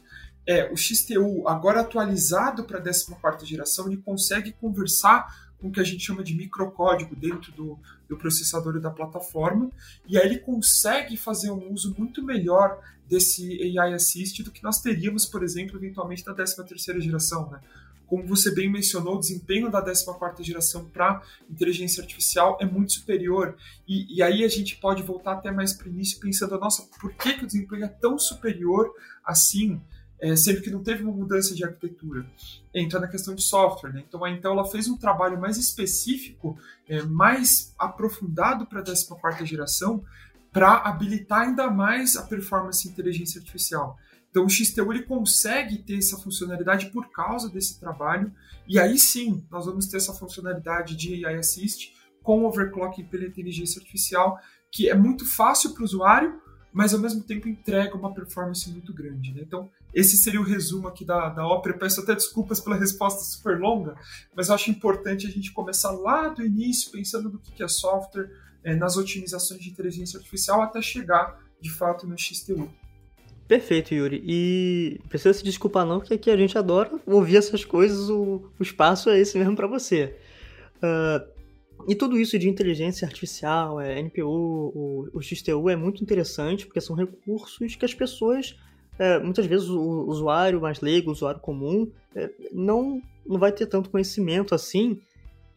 é o XTU, agora atualizado para a 14 geração, ele consegue conversar o que a gente chama de microcódigo dentro do, do processador e da plataforma, e aí ele consegue fazer um uso muito melhor desse AI Assist do que nós teríamos, por exemplo, eventualmente da 13ª geração, né? Como você bem mencionou, o desempenho da 14ª geração para inteligência artificial é muito superior, e, e, aí a gente pode voltar até mais para o início pensando, nossa, por que, que o desempenho é tão superior assim é, sendo que não teve uma mudança de arquitetura. Entra na questão de software. Né? Então a Intel ela fez um trabalho mais específico, é, mais aprofundado para a 14 geração, para habilitar ainda mais a performance e inteligência artificial. Então o XTU ele consegue ter essa funcionalidade por causa desse trabalho, e aí sim nós vamos ter essa funcionalidade de AI Assist com overclocking pela inteligência artificial, que é muito fácil para o usuário, mas ao mesmo tempo entrega uma performance muito grande. Né? Então, esse seria o resumo aqui da, da ópera. peço até desculpas pela resposta super longa, mas eu acho importante a gente começar lá do início, pensando no que é software, é, nas otimizações de inteligência artificial, até chegar, de fato, no XTU. Perfeito, Yuri. E precisa se desculpar não, porque aqui a gente adora ouvir essas coisas, o, o espaço é esse mesmo para você. Uh, e tudo isso de inteligência artificial, é, NPU, o, o XTU é muito interessante porque são recursos que as pessoas, é, muitas vezes o usuário mais leigo, o usuário comum, é, não, não vai ter tanto conhecimento assim.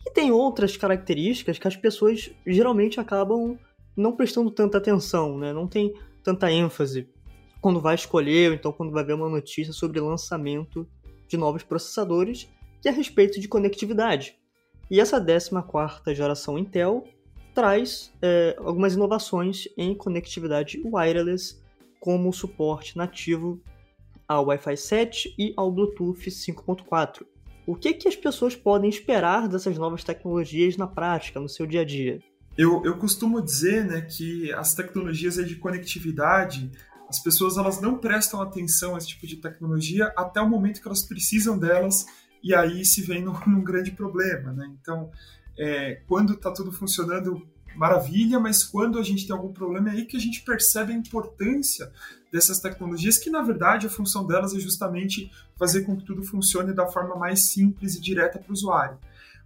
E tem outras características que as pessoas geralmente acabam não prestando tanta atenção, né? não tem tanta ênfase quando vai escolher, ou então quando vai ver uma notícia sobre lançamento de novos processadores, que é a respeito de conectividade. E essa 14 geração Intel traz é, algumas inovações em conectividade wireless, como suporte nativo ao Wi-Fi 7 e ao Bluetooth 5.4. O que, que as pessoas podem esperar dessas novas tecnologias na prática, no seu dia a dia? Eu, eu costumo dizer né, que as tecnologias de conectividade, as pessoas elas não prestam atenção a esse tipo de tecnologia até o momento que elas precisam delas e aí se vem num, num grande problema, né? Então, é, quando está tudo funcionando, maravilha, mas quando a gente tem algum problema é aí que a gente percebe a importância dessas tecnologias, que na verdade a função delas é justamente fazer com que tudo funcione da forma mais simples e direta para o usuário.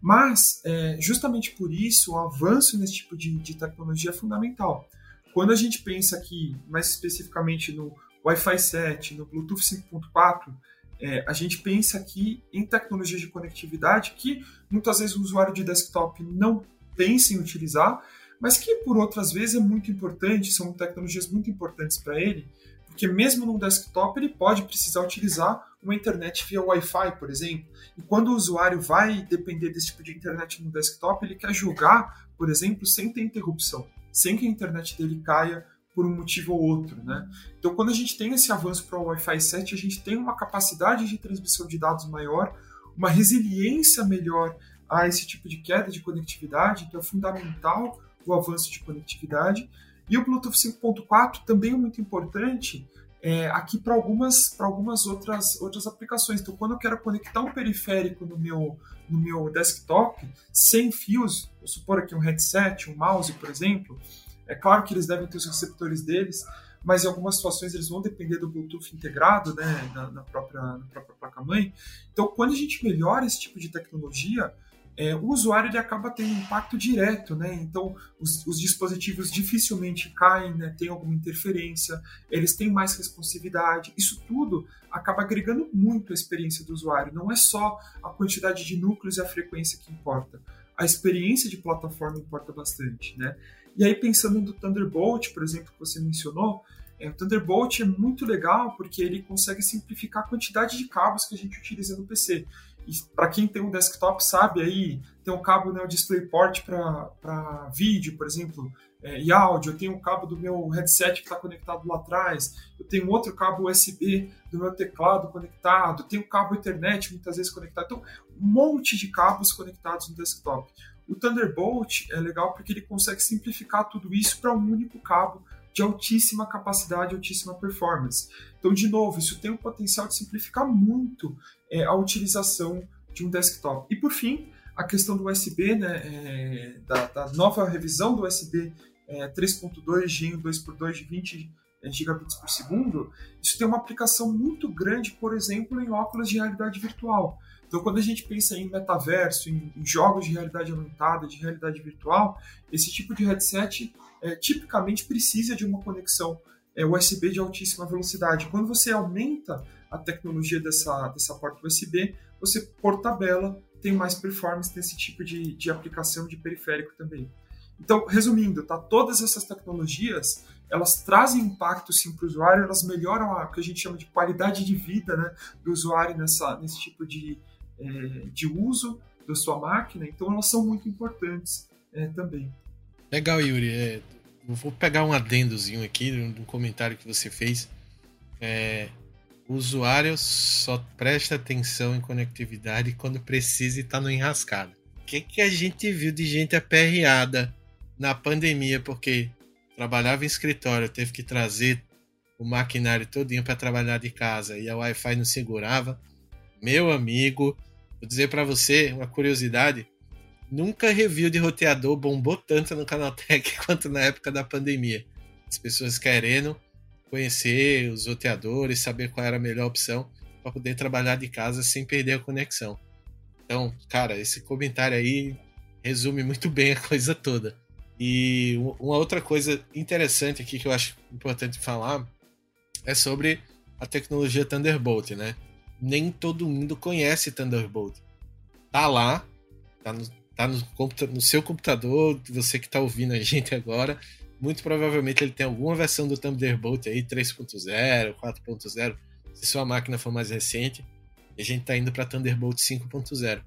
Mas, é, justamente por isso, o avanço nesse tipo de, de tecnologia é fundamental. Quando a gente pensa aqui, mais especificamente no Wi-Fi 7, no Bluetooth 5.4, é, a gente pensa aqui em tecnologias de conectividade que muitas vezes o usuário de desktop não pensa em utilizar, mas que por outras vezes é muito importante, são tecnologias muito importantes para ele, porque mesmo no desktop ele pode precisar utilizar uma internet via Wi-Fi, por exemplo. E quando o usuário vai depender desse tipo de internet no desktop, ele quer jogar, por exemplo, sem ter interrupção, sem que a internet dele caia por um motivo ou outro, né? Então, quando a gente tem esse avanço para o Wi-Fi 7, a gente tem uma capacidade de transmissão de dados maior, uma resiliência melhor a esse tipo de queda de conectividade, então é fundamental o avanço de conectividade. E o Bluetooth 5.4 também é muito importante é, aqui para algumas, algumas outras, outras aplicações. Então, quando eu quero conectar um periférico no meu, no meu desktop, sem fios, vou supor aqui um headset, um mouse, por exemplo, é claro que eles devem ter os receptores deles, mas em algumas situações eles vão depender do Bluetooth integrado, né, na, na própria, na própria placa-mãe. Então, quando a gente melhora esse tipo de tecnologia, é, o usuário ele acaba tendo impacto direto, né? Então, os, os dispositivos dificilmente caem, né? Tem alguma interferência, eles têm mais responsividade. Isso tudo acaba agregando muito a experiência do usuário. Não é só a quantidade de núcleos e a frequência que importa. A experiência de plataforma importa bastante, né? E aí, pensando no Thunderbolt, por exemplo, que você mencionou, é, o Thunderbolt é muito legal porque ele consegue simplificar a quantidade de cabos que a gente utiliza no PC. E para quem tem um desktop sabe aí, tem um cabo né, DisplayPort para vídeo, por exemplo, é, e áudio, eu tenho um cabo do meu headset que está conectado lá atrás, eu tenho outro cabo USB do meu teclado conectado, tenho um cabo Ethernet muitas vezes conectado, então um monte de cabos conectados no desktop. O Thunderbolt é legal porque ele consegue simplificar tudo isso para um único cabo de altíssima capacidade, altíssima performance. Então, de novo, isso tem o potencial de simplificar muito é, a utilização de um desktop. E por fim, a questão do USB, né, é, da, da, nova revisão do USB é, 3.2 Gen 2x2 de 20 é, gigabits por segundo, isso tem uma aplicação muito grande, por exemplo, em óculos de realidade virtual. Então, quando a gente pensa em metaverso, em, em jogos de realidade aumentada, de realidade virtual, esse tipo de headset é, tipicamente precisa de uma conexão é, USB de altíssima velocidade. Quando você aumenta a tecnologia dessa, dessa porta USB, você, por tabela, tem mais performance nesse tipo de, de aplicação de periférico também. Então, resumindo, tá? todas essas tecnologias elas trazem impacto sim para o usuário, elas melhoram a, o que a gente chama de qualidade de vida né, do usuário nessa, nesse tipo de, é, de uso da sua máquina, então elas são muito importantes é, também. Legal, Yuri. É, vou pegar um adendozinho aqui um comentário que você fez. É, o usuário só presta atenção em conectividade quando precisa e está no enrascado. O que, que a gente viu de gente aperreada na pandemia porque trabalhava em escritório, teve que trazer o maquinário todinho para trabalhar de casa e a Wi-Fi não segurava? Meu amigo, Vou dizer para você uma curiosidade. Nunca review de roteador bombou tanto no Canaltech quanto na época da pandemia. As pessoas querendo conhecer os roteadores, saber qual era a melhor opção para poder trabalhar de casa sem perder a conexão. Então, cara, esse comentário aí resume muito bem a coisa toda. E uma outra coisa interessante aqui que eu acho importante falar é sobre a tecnologia Thunderbolt, né? Nem todo mundo conhece Thunderbolt. Tá lá, tá no, tá no, no seu computador, você que tá ouvindo a gente agora, muito provavelmente ele tem alguma versão do Thunderbolt aí, 3.0, 4.0, se sua máquina for mais recente. E a gente tá indo para Thunderbolt 5.0.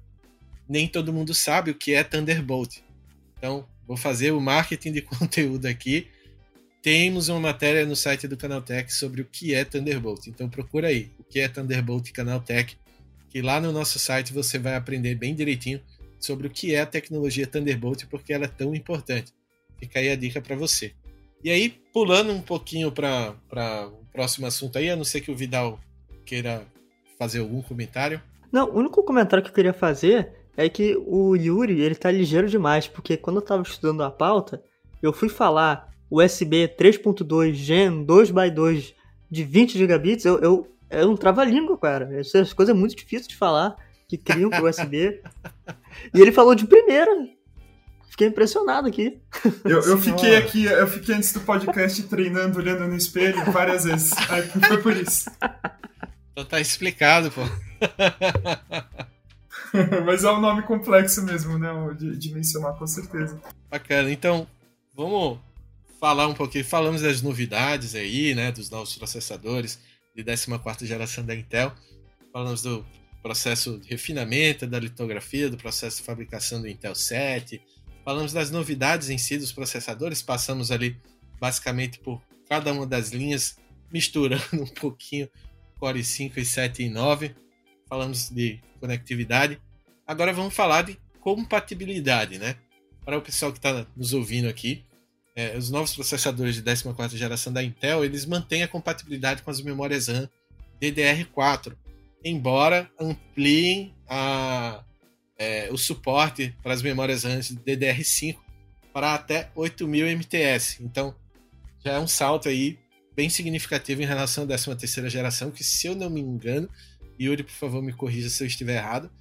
Nem todo mundo sabe o que é Thunderbolt. Então, vou fazer o marketing de conteúdo aqui. Temos uma matéria no site do Canaltech sobre o que é Thunderbolt. Então procura aí, o que é Thunderbolt Canaltech, que lá no nosso site você vai aprender bem direitinho sobre o que é a tecnologia Thunderbolt, porque ela é tão importante. Fica aí a dica para você. E aí, pulando um pouquinho para o próximo assunto aí, a não ser que o Vidal queira fazer algum comentário. Não, o único comentário que eu queria fazer é que o Yuri, ele tá ligeiro demais, porque quando eu tava estudando a pauta, eu fui falar USB 3.2 Gen 2x2 de 20 gigabits, eu, eu, é um trava-língua, cara. Essas coisas é muito difíceis de falar, que criam pro USB. e ele falou de primeira. Fiquei impressionado aqui. Eu, eu fiquei aqui, eu fiquei antes do podcast treinando, olhando no espelho várias vezes. Aí foi por isso. Então tá explicado, pô. Mas é um nome complexo mesmo, né? De, de mencionar, com certeza. Bacana. Então, vamos falar um pouquinho. Falamos das novidades aí, né? Dos novos processadores de 14 geração da Intel. Falamos do processo de refinamento da litografia, do processo de fabricação do Intel 7, Falamos das novidades em si dos processadores, passamos ali basicamente por cada uma das linhas, misturando um pouquinho Core 5 e 7 e 9. Falamos de conectividade. Agora vamos falar de compatibilidade, né? Para o pessoal que está nos ouvindo aqui, é, os novos processadores de 14 geração da Intel, eles mantêm a compatibilidade com as memórias RAM DDR4, embora ampliem a, é, o suporte para as memórias RAM DDR5 para até 8000 MTS. Então, já é um salto aí bem significativo em relação à 13 terceira geração, que se eu não me engano, Yuri, por favor, me corrija se eu estiver errado,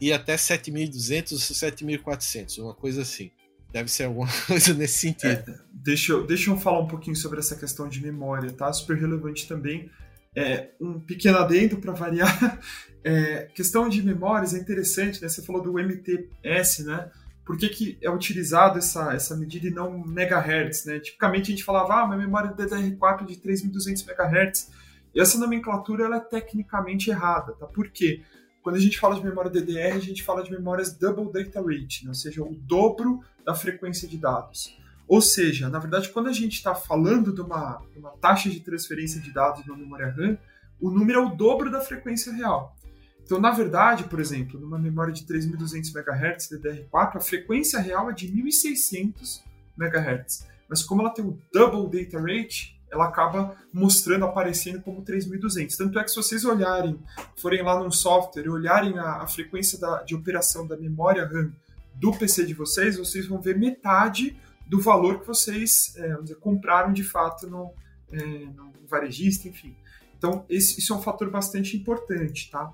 e até 7200 ou 7400, uma coisa assim. Deve ser alguma coisa nesse sentido. É, deixa, eu, deixa eu falar um pouquinho sobre essa questão de memória, tá? Super relevante também. É, um pequeno adendo para variar. É, questão de memórias é interessante, né? Você falou do MTS, né? Por que, que é utilizado essa, essa medida e não megahertz, né? Tipicamente a gente falava, ah, minha memória DDR4 de 3.200 megahertz. E essa nomenclatura ela é tecnicamente errada, tá? Por quê? Quando a gente fala de memória DDR, a gente fala de memórias double data rate, né? ou seja, o dobro da frequência de dados. Ou seja, na verdade, quando a gente está falando de uma, de uma, taxa de transferência de dados numa memória RAM, o número é o dobro da frequência real. Então, na verdade, por exemplo, numa memória de 3.200 MHz DDR4, a frequência real é de 1.600 MHz. Mas como ela tem o double data rate, ela acaba mostrando, aparecendo como 3.200. Tanto é que se vocês olharem, forem lá num software e olharem a, a frequência da, de operação da memória RAM do PC de vocês, vocês vão ver metade do valor que vocês é, dizer, compraram de fato no, é, no varejista, enfim. Então, esse, isso é um fator bastante importante, tá?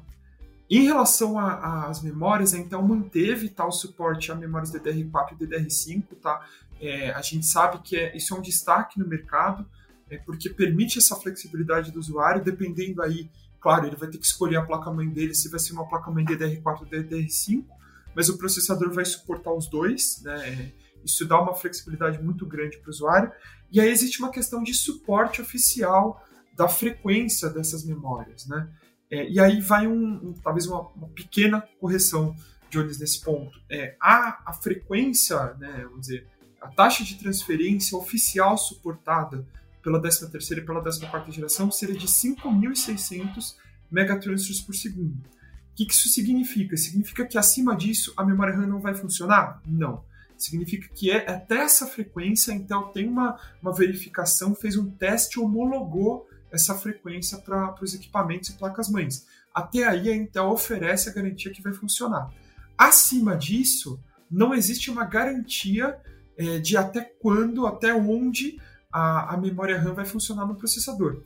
Em relação às memórias, a Intel manteve tal suporte a memórias DDR4 e DDR5, tá? É, a gente sabe que é, isso é um destaque no mercado, é, porque permite essa flexibilidade do usuário, dependendo aí, claro, ele vai ter que escolher a placa-mãe dele, se vai ser uma placa-mãe DDR4 ou DDR5, mas o processador vai suportar os dois, né? Isso dá uma flexibilidade muito grande para o usuário. E aí existe uma questão de suporte oficial da frequência dessas memórias, né? É, e aí vai um, um talvez uma, uma, pequena correção, Jones, nesse ponto. É, a, a frequência, né, vamos dizer, a taxa de transferência oficial suportada pela 13ª e pela 14ª geração seria de 5.600 megatransfers por segundo. O que, isso significa? Significa que acima disso a memória RAM não vai funcionar? Não significa que é até essa frequência, Intel tem uma, uma verificação, fez um teste, homologou essa frequência para os equipamentos e placas-mães. Até aí a Intel oferece a garantia que vai funcionar. Acima disso, não existe uma garantia é, de até quando, até onde a, a memória RAM vai funcionar no processador.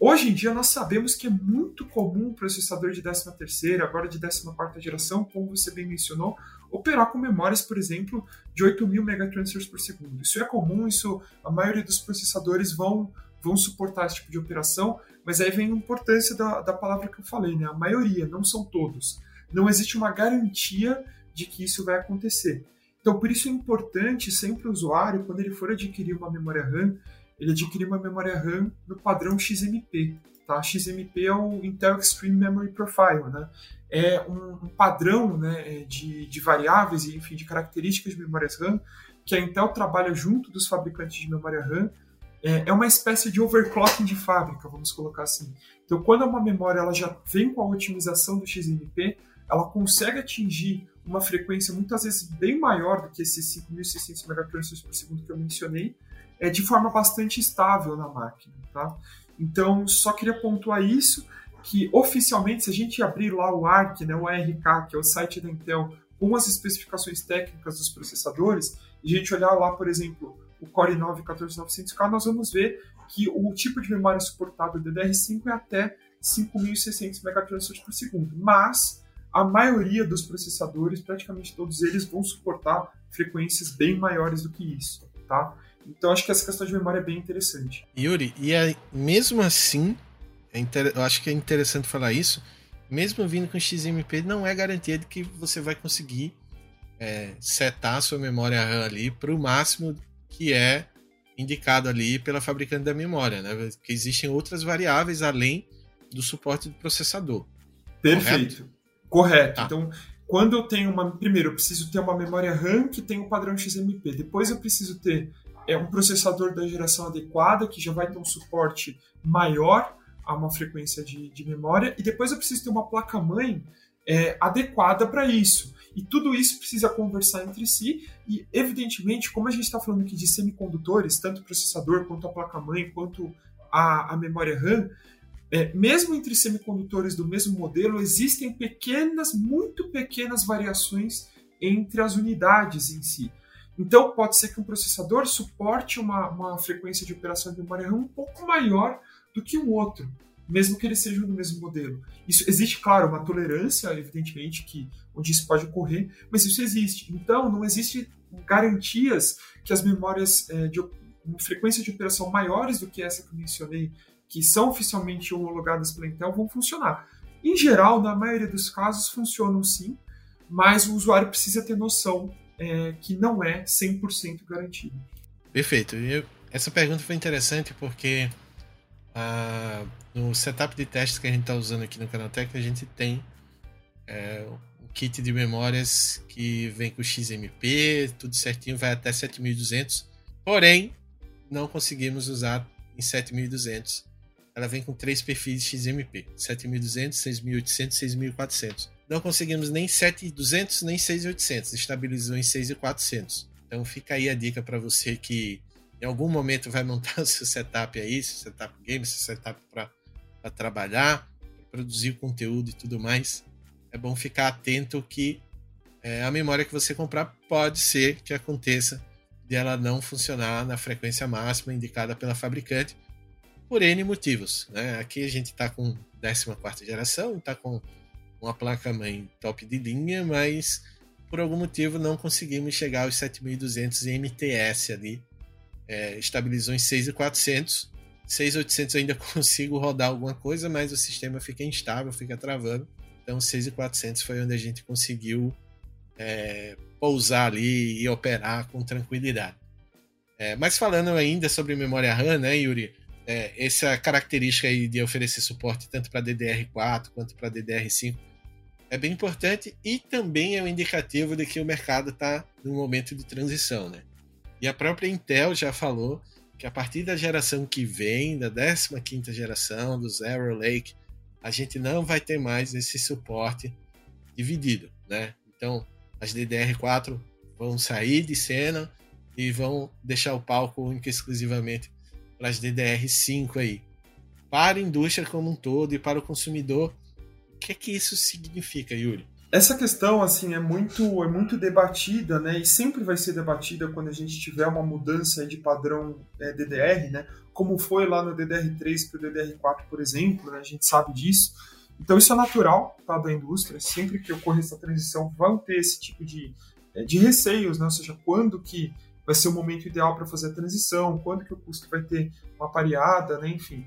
Hoje em dia nós sabemos que é muito comum o processador de 13ª, agora de 14ª geração, como você bem mencionou, operar com memórias, por exemplo, de 8.000 megatransfers por segundo. Isso é comum, isso a maioria dos processadores vão vão suportar esse tipo de operação, mas aí vem a importância da, da palavra que eu falei, né? A maioria, não são todos. Não existe uma garantia de que isso vai acontecer. Então, por isso é importante sempre o usuário, quando ele for adquirir uma memória RAM, ele adquirir uma memória RAM no padrão XMP. Tá? XMP é o Intel Extreme Memory Profile, né? É um, padrão né, de, de variáveis e enfim de características de memórias RAM que a Intel trabalha junto dos fabricantes de memória RAM é, é uma espécie de overclocking de fábrica, vamos colocar assim. Então, quando uma memória ela já vem com a otimização do XMP, ela consegue atingir uma frequência muitas vezes bem maior do que esses 5.600 megatransfers por segundo que eu mencionei, é de forma bastante estável na máquina, tá? Então, só queria pontuar isso, que oficialmente, se a gente abrir lá o ARC, né, o ARK, que é o site da Intel, com as especificações técnicas dos processadores, e a gente olhar lá, por exemplo, o Core 9 14900K, nós vamos ver que o tipo de memória suportado DDR5 é até 5.600 megatransfers por segundo, mas a maioria dos processadores, praticamente todos eles, vão suportar frequências bem maiores do que isso, tá? Então acho que essa questão de memória é bem interessante. Yuri, e é, mesmo assim, é inter... eu acho que é interessante falar isso, mesmo vindo com XMP, não é garantia de que você vai conseguir é, setar a sua memória RAM ali para o máximo que é indicado ali pela fabricante da memória, né? Porque existem outras variáveis além do suporte do processador. Perfeito. Correto. Correto. Tá. Então, quando eu tenho uma. Primeiro, eu preciso ter uma memória RAM que tem o um padrão XMP. Depois, eu preciso ter é, um processador da geração adequada, que já vai ter um suporte maior a uma frequência de, de memória. E depois, eu preciso ter uma placa-mãe é, adequada para isso. E tudo isso precisa conversar entre si, e evidentemente, como a gente está falando aqui de semicondutores, tanto o processador quanto a placa-mãe, quanto a, a memória RAM, é, mesmo entre semicondutores do mesmo modelo, existem pequenas, muito pequenas variações entre as unidades em si. Então, pode ser que um processador suporte uma, uma frequência de operação de memória um pouco maior do que um outro mesmo que eles sejam do mesmo modelo. Isso existe, claro, uma tolerância, evidentemente, que onde isso pode ocorrer, mas isso existe. Então, não existe garantias que as memórias é, de frequência de operação maiores do que essa que eu mencionei, que são oficialmente homologadas pela Intel, vão funcionar. Em geral, na maioria dos casos, funcionam sim, mas o usuário precisa ter noção é, que não é 100% garantido. Perfeito. Eu, essa pergunta foi interessante porque ah, no setup de testes que a gente está usando aqui no Canaltech, a gente tem é, um kit de memórias que vem com XMP, tudo certinho, vai até 7200. Porém, não conseguimos usar em 7200. Ela vem com três perfis de XMP: 7200, 6800 6400. Não conseguimos nem 7200 nem 6800, estabilizou em 6400. Então fica aí a dica para você que em algum momento vai montar o seu setup aí, seu setup game, seu setup para trabalhar, produzir conteúdo e tudo mais. É bom ficar atento que é, a memória que você comprar pode ser que aconteça de ela não funcionar na frequência máxima indicada pela fabricante por N motivos. Né? Aqui a gente está com 14 geração, está com uma placa-mãe top de linha, mas por algum motivo não conseguimos chegar aos 7200 MTS ali é, estabilizou em 6,400. 6,800 ainda consigo rodar alguma coisa, mas o sistema fica instável, fica travando. Então 6,400 foi onde a gente conseguiu é, pousar ali e operar com tranquilidade. É, mas falando ainda sobre memória RAM, né, Yuri? É, essa característica aí de oferecer suporte tanto para DDR4 quanto para DDR5 é bem importante e também é um indicativo de que o mercado está num momento de transição, né? E a própria Intel já falou que a partir da geração que vem, da 15ª geração do Zero Lake, a gente não vai ter mais esse suporte dividido, né? Então, as DDR4 vão sair de cena e vão deixar o palco exclusivamente para as DDR5 aí. Para a indústria como um todo e para o consumidor, o que é que isso significa, Yuri? essa questão assim é muito é muito debatida, né? E sempre vai ser debatida quando a gente tiver uma mudança de padrão é, DDR, né? Como foi lá no DDR3 para o DDR4, por exemplo, né? a gente sabe disso. Então isso é natural tá, da indústria. Sempre que ocorrer essa transição, vão ter esse tipo de, é, de receios, né? Ou seja, quando que vai ser o momento ideal para fazer a transição, quando que o custo vai ter uma pareada, né? Enfim.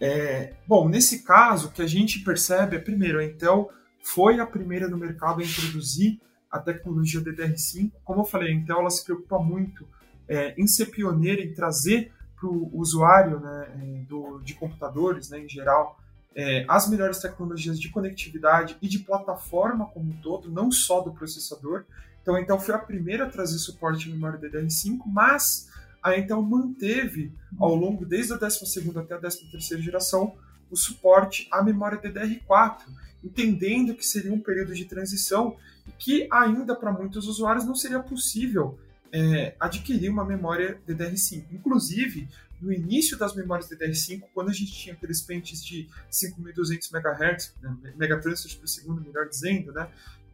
É, bom, nesse caso, o que a gente percebe é, primeiro, a Intel foi a primeira no mercado a introduzir a tecnologia DDR5. Como eu falei, a Intel ela se preocupa muito é, em ser pioneira, em trazer para o usuário né, é, do, de computadores, né, em geral, é, as melhores tecnologias de conectividade e de plataforma como um todo, não só do processador. Então a Intel foi a primeira a trazer suporte à memória DDR5, mas a Intel manteve ao longo, desde a 12 até a 13 geração, o suporte à memória DDR4 entendendo que seria um período de transição e que ainda para muitos usuários não seria possível é, adquirir uma memória DDR5. Inclusive, no início das memórias DDR5, quando a gente tinha aqueles pentes de 5.200 MHz, né, megatransfers por segundo, melhor dizendo, né,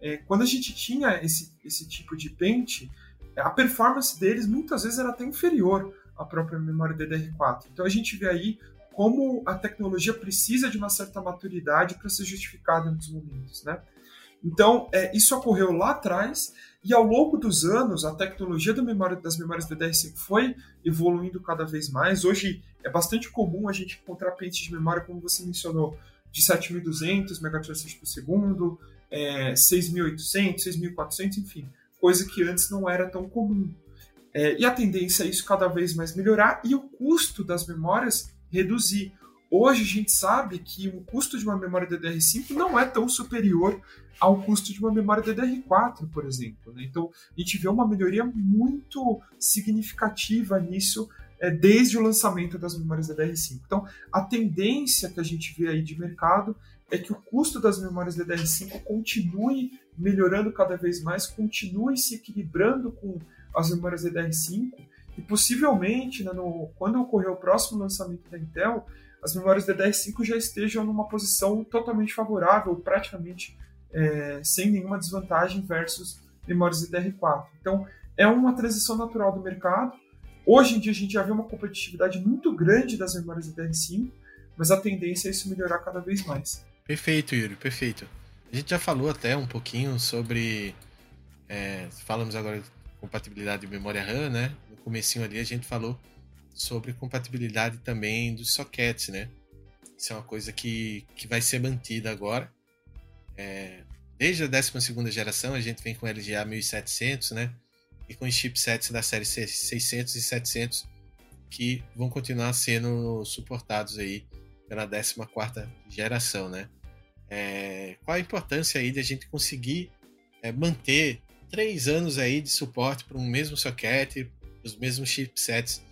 é, quando a gente tinha esse, esse tipo de pente, a performance deles muitas vezes era até inferior à própria memória DDR4. Então a gente vê aí como a tecnologia precisa de uma certa maturidade para ser justificada em alguns momentos, né? Então, é, isso ocorreu lá atrás e ao longo dos anos a tecnologia memória, das memórias DDR5 foi evoluindo cada vez mais. Hoje é bastante comum a gente encontrar pentes de memória, como você mencionou, de 7.200 MHz por segundo, é, 6.800, 6.400, enfim, coisa que antes não era tão comum. É, e a tendência é isso cada vez mais melhorar e o custo das memórias reduzir. Hoje a gente sabe que o custo de uma memória DDR5 não é tão superior ao custo de uma memória DDR4, por exemplo. Né? Então a gente vê uma melhoria muito significativa nisso é, desde o lançamento das memórias DDR5. Então a tendência que a gente vê aí de mercado é que o custo das memórias DDR5 continue melhorando cada vez mais, continue se equilibrando com as memórias DDR5 e possivelmente, né, no, quando ocorrer o próximo lançamento da Intel, as memórias DDR5 já estejam numa posição totalmente favorável, praticamente é, sem nenhuma desvantagem versus memórias DDR4. Então, é uma transição natural do mercado. Hoje em dia a gente já vê uma competitividade muito grande das memórias DDR5, mas a tendência é isso melhorar cada vez mais. Perfeito, Yuri, perfeito. A gente já falou até um pouquinho sobre. É, falamos agora de compatibilidade de memória RAM, né? comecinho ali a gente falou sobre compatibilidade também dos sockets, né? Isso é uma coisa que, que vai ser mantida agora. É, desde a 12 geração a gente vem com LGA 1700, né? E com os chipsets da série 600 e 700 que vão continuar sendo suportados aí pela 14 geração, né? É, qual a importância aí de a gente conseguir é, manter três anos aí de suporte para um mesmo socket, os mesmos chipsets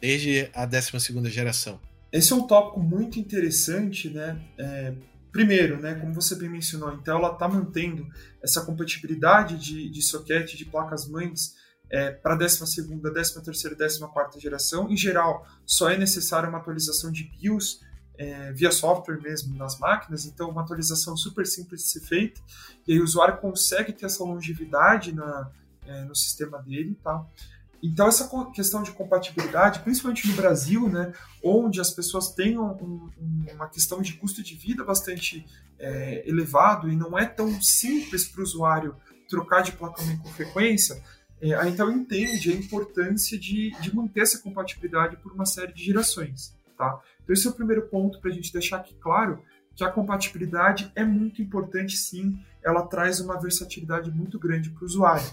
desde a 12 geração. Esse é um tópico muito interessante, né? É, primeiro, né, como você bem mencionou, a Intel está mantendo essa compatibilidade de, de socket de placas-mães é, para a 12 13 e 14 geração. Em geral, só é necessária uma atualização de BIOS é, via software mesmo nas máquinas, então uma atualização super simples de ser feita, e aí o usuário consegue ter essa longevidade na, é, no sistema dele, tá? Então, essa questão de compatibilidade, principalmente no Brasil, né, onde as pessoas têm um, uma questão de custo de vida bastante é, elevado e não é tão simples para o usuário trocar de placa-mãe com frequência, é, Intel entende a importância de, de manter essa compatibilidade por uma série de gerações. Tá? Então, esse é o primeiro ponto para a gente deixar aqui claro que a compatibilidade é muito importante, sim, ela traz uma versatilidade muito grande para o usuário.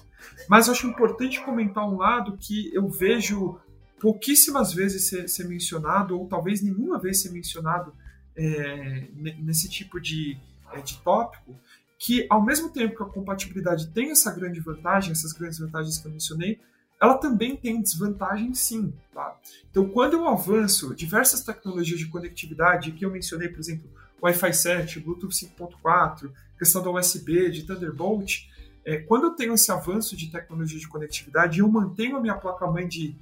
Mas eu acho importante comentar um lado que eu vejo pouquíssimas vezes ser, ser mencionado, ou talvez nenhuma vez ser mencionado é, nesse tipo de, é, de tópico, que ao mesmo tempo que a compatibilidade tem essa grande vantagem, essas grandes vantagens que eu mencionei, ela também tem desvantagem sim. Tá? Então, quando eu avanço diversas tecnologias de conectividade, que eu mencionei, por exemplo, Wi-Fi 7, Bluetooth 5.4, questão da USB, de Thunderbolt, é, quando eu tenho esse avanço de tecnologia de conectividade e eu mantenho a minha placa-mãe de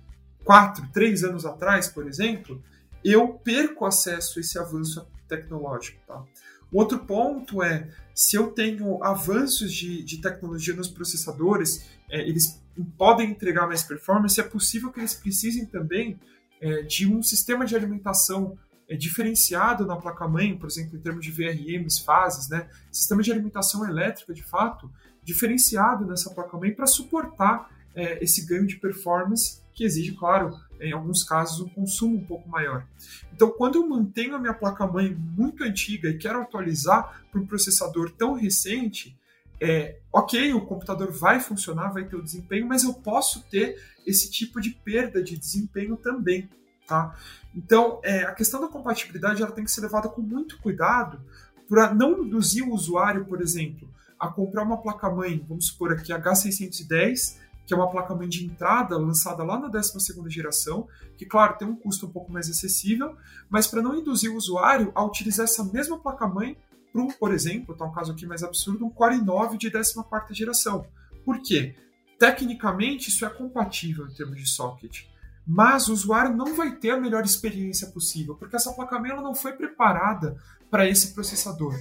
4, 3 anos atrás, por exemplo, eu perco acesso a esse avanço tecnológico. Tá? Outro ponto é, se eu tenho avanços de, de tecnologia nos processadores, é, eles podem entregar mais performance, é possível que eles precisem também é, de um sistema de alimentação é, diferenciado na placa-mãe, por exemplo, em termos de VRMs, fases, né? Sistema de alimentação elétrica, de fato, diferenciado nessa placa-mãe para suportar é, esse ganho de performance que exige, claro, em alguns casos, um consumo um pouco maior. Então, quando eu mantenho a minha placa-mãe muito antiga e quero atualizar para um processador tão recente, é, ok, o computador vai funcionar, vai ter o desempenho, mas eu posso ter esse tipo de perda de desempenho também. Tá? Então, é, a questão da compatibilidade ela tem que ser levada com muito cuidado para não induzir o usuário, por exemplo, a comprar uma placa-mãe, vamos supor aqui H610, que é uma placa-mãe de entrada lançada lá na 12 geração, que, claro, tem um custo um pouco mais acessível, mas para não induzir o usuário a utilizar essa mesma placa-mãe para, por exemplo, tá um caso aqui mais absurdo, um Core i9 de 14 geração. Por quê? Tecnicamente, isso é compatível em termos de socket, mas o usuário não vai ter a melhor experiência possível, porque essa placa-mãe não foi preparada para esse processador,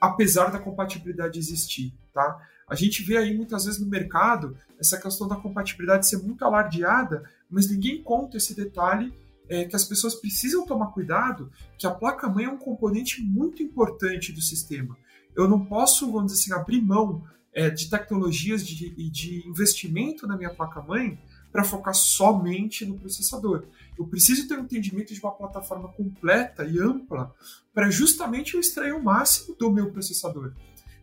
apesar da compatibilidade existir, tá? A gente vê aí muitas vezes no mercado essa questão da compatibilidade ser muito alardeada, mas ninguém conta esse detalhe é, que as pessoas precisam tomar cuidado, que a placa-mãe é um componente muito importante do sistema. Eu não posso, vamos dizer assim, abrir mão é, de tecnologias e de, de investimento na minha placa-mãe para focar somente no processador. Eu preciso ter um entendimento de uma plataforma completa e ampla para justamente eu extrair o máximo do meu processador.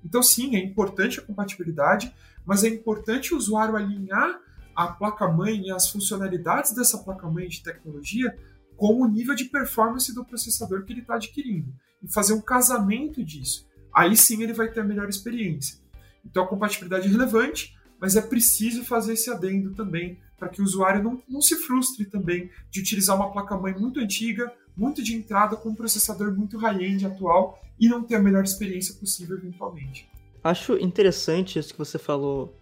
Então, sim, é importante a compatibilidade, mas é importante o usuário alinhar a placa-mãe e as funcionalidades dessa placa-mãe de tecnologia com o nível de performance do processador que ele está adquirindo e fazer um casamento disso. Aí sim ele vai ter a melhor experiência. Então a compatibilidade é relevante, mas é preciso fazer esse adendo também para que o usuário não, não se frustre também de utilizar uma placa-mãe muito antiga, muito de entrada, com um processador muito high-end atual e não ter a melhor experiência possível eventualmente. Acho interessante isso que você falou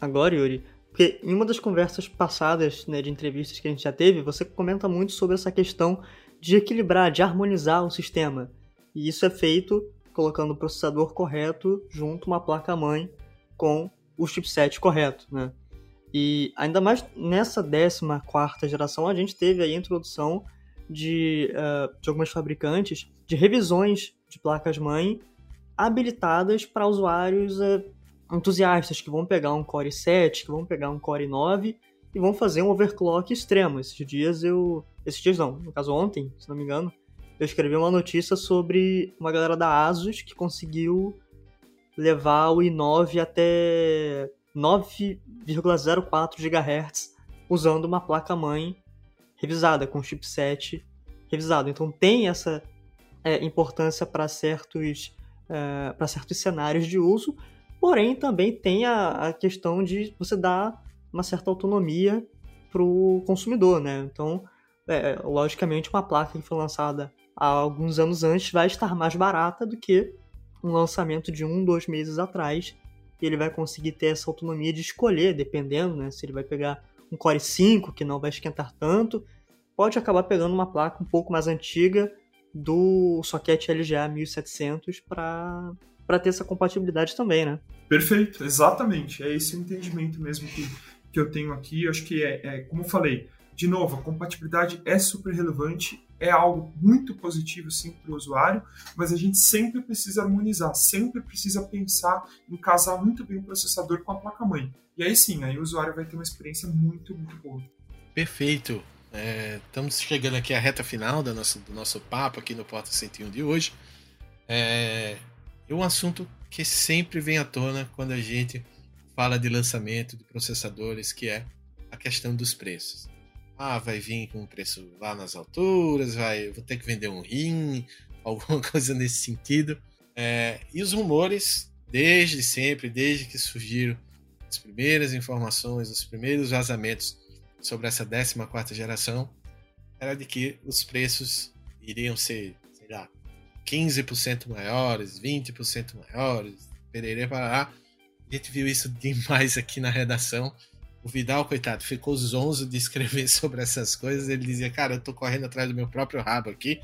agora, Yuri, porque em uma das conversas passadas, né, de entrevistas que a gente já teve, você comenta muito sobre essa questão de equilibrar, de harmonizar o sistema. E isso é feito colocando o processador correto junto uma placa-mãe com o chipset correto, né? E ainda mais nessa 14 geração, a gente teve a introdução de, uh, de algumas fabricantes de revisões de placas-mãe habilitadas para usuários uh, entusiastas que vão pegar um Core 7, que vão pegar um Core 9 e vão fazer um overclock extremo. Esses dias eu. Esses dias não, no caso ontem, se não me engano, eu escrevi uma notícia sobre uma galera da Asus que conseguiu levar o i9 até 9,04 GHz usando uma placa-mãe revisada, com chipset revisado. Então tem essa é, importância para certos, é, para certos cenários de uso, Porém, também tem a, a questão de você dar uma certa autonomia para o consumidor, né? Então, é, logicamente, uma placa que foi lançada há alguns anos antes vai estar mais barata do que um lançamento de um, dois meses atrás. E ele vai conseguir ter essa autonomia de escolher, dependendo, né? Se ele vai pegar um Core 5, que não vai esquentar tanto, pode acabar pegando uma placa um pouco mais antiga do socket LGA 1700 para para ter essa compatibilidade também, né? Perfeito, exatamente. É esse o entendimento mesmo que, que eu tenho aqui. Eu acho que é, é, como eu falei, de novo, a compatibilidade é super relevante, é algo muito positivo sim para o usuário, mas a gente sempre precisa harmonizar, sempre precisa pensar em casar muito bem o processador com a placa-mãe. E aí sim, aí o usuário vai ter uma experiência muito, muito boa. Perfeito. É, estamos chegando aqui à reta final do nosso, do nosso papo aqui no Porta 101 de hoje. É, é um assunto que sempre vem à tona quando a gente fala de lançamento de processadores, que é a questão dos preços. Ah, vai vir com um preço lá nas alturas, vai, vou ter que vender um rim, alguma coisa nesse sentido. É, e os rumores, desde sempre, desde que surgiram as primeiras informações, os primeiros vazamentos sobre essa 14 geração, era de que os preços iriam ser, sei lá, 15% maiores, 20% maiores, pererê para lá. A gente viu isso demais aqui na redação. O Vidal, coitado, ficou zonzo de escrever sobre essas coisas. Ele dizia, cara, eu tô correndo atrás do meu próprio rabo aqui,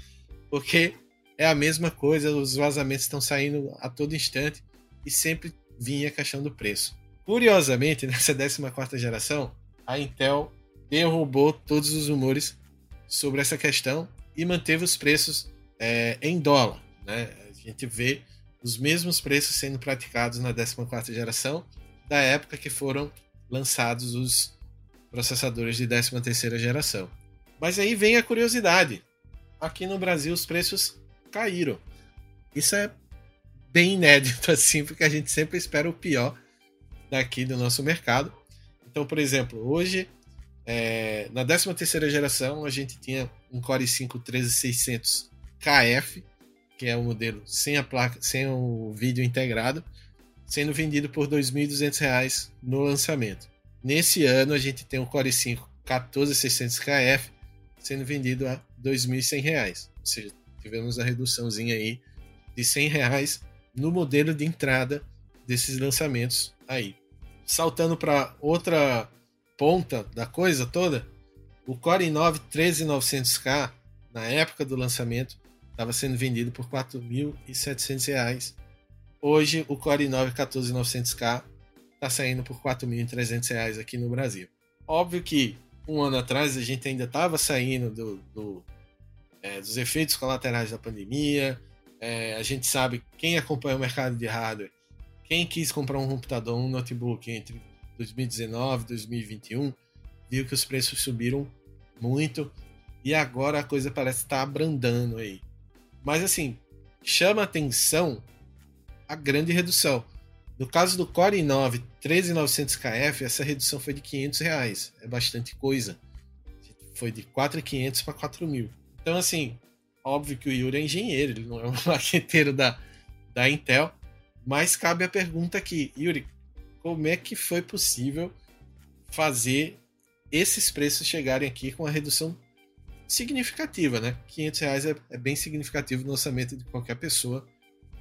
porque é a mesma coisa, os vazamentos estão saindo a todo instante e sempre vinha a questão do preço. Curiosamente, nessa 14 geração, a Intel derrubou todos os rumores sobre essa questão e manteve os preços é, em dólar. Né? A gente vê os mesmos preços sendo praticados na 14 geração da época que foram lançados os processadores de 13ª geração. Mas aí vem a curiosidade. Aqui no Brasil os preços caíram. Isso é bem inédito assim, porque a gente sempre espera o pior daqui do nosso mercado. Então, por exemplo, hoje é, na 13ª geração a gente tinha um Core i5 13600 KF, que é o modelo sem a placa, sem o vídeo integrado, sendo vendido por R$ 2.200 no lançamento. Nesse ano a gente tem o Core i5 14600KF sendo vendido a R$ 2.100, ou seja, tivemos a reduçãozinha aí de R$ reais no modelo de entrada desses lançamentos aí. Saltando para outra ponta da coisa toda, o Core i9 13900K na época do lançamento estava sendo vendido por R$ 4.700. Hoje o Core i9 14900K está saindo por R$ 4.300 aqui no Brasil. Óbvio que um ano atrás a gente ainda estava saindo do, do é, dos efeitos colaterais da pandemia. É, a gente sabe quem acompanha o mercado de hardware, quem quis comprar um computador, um notebook entre 2019 e 2021, viu que os preços subiram muito e agora a coisa parece estar abrandando aí. Mas assim, chama atenção a grande redução. No caso do Core i9 13900KF, essa redução foi de 500 reais. É bastante coisa. Foi de 4.500 para 4.000. Então, assim, óbvio que o Yuri é engenheiro, ele não é um maqueteiro da, da Intel. Mas cabe a pergunta aqui, Yuri, como é que foi possível fazer esses preços chegarem aqui com a redução significativa, né? 500 reais é, é bem significativo no orçamento de qualquer pessoa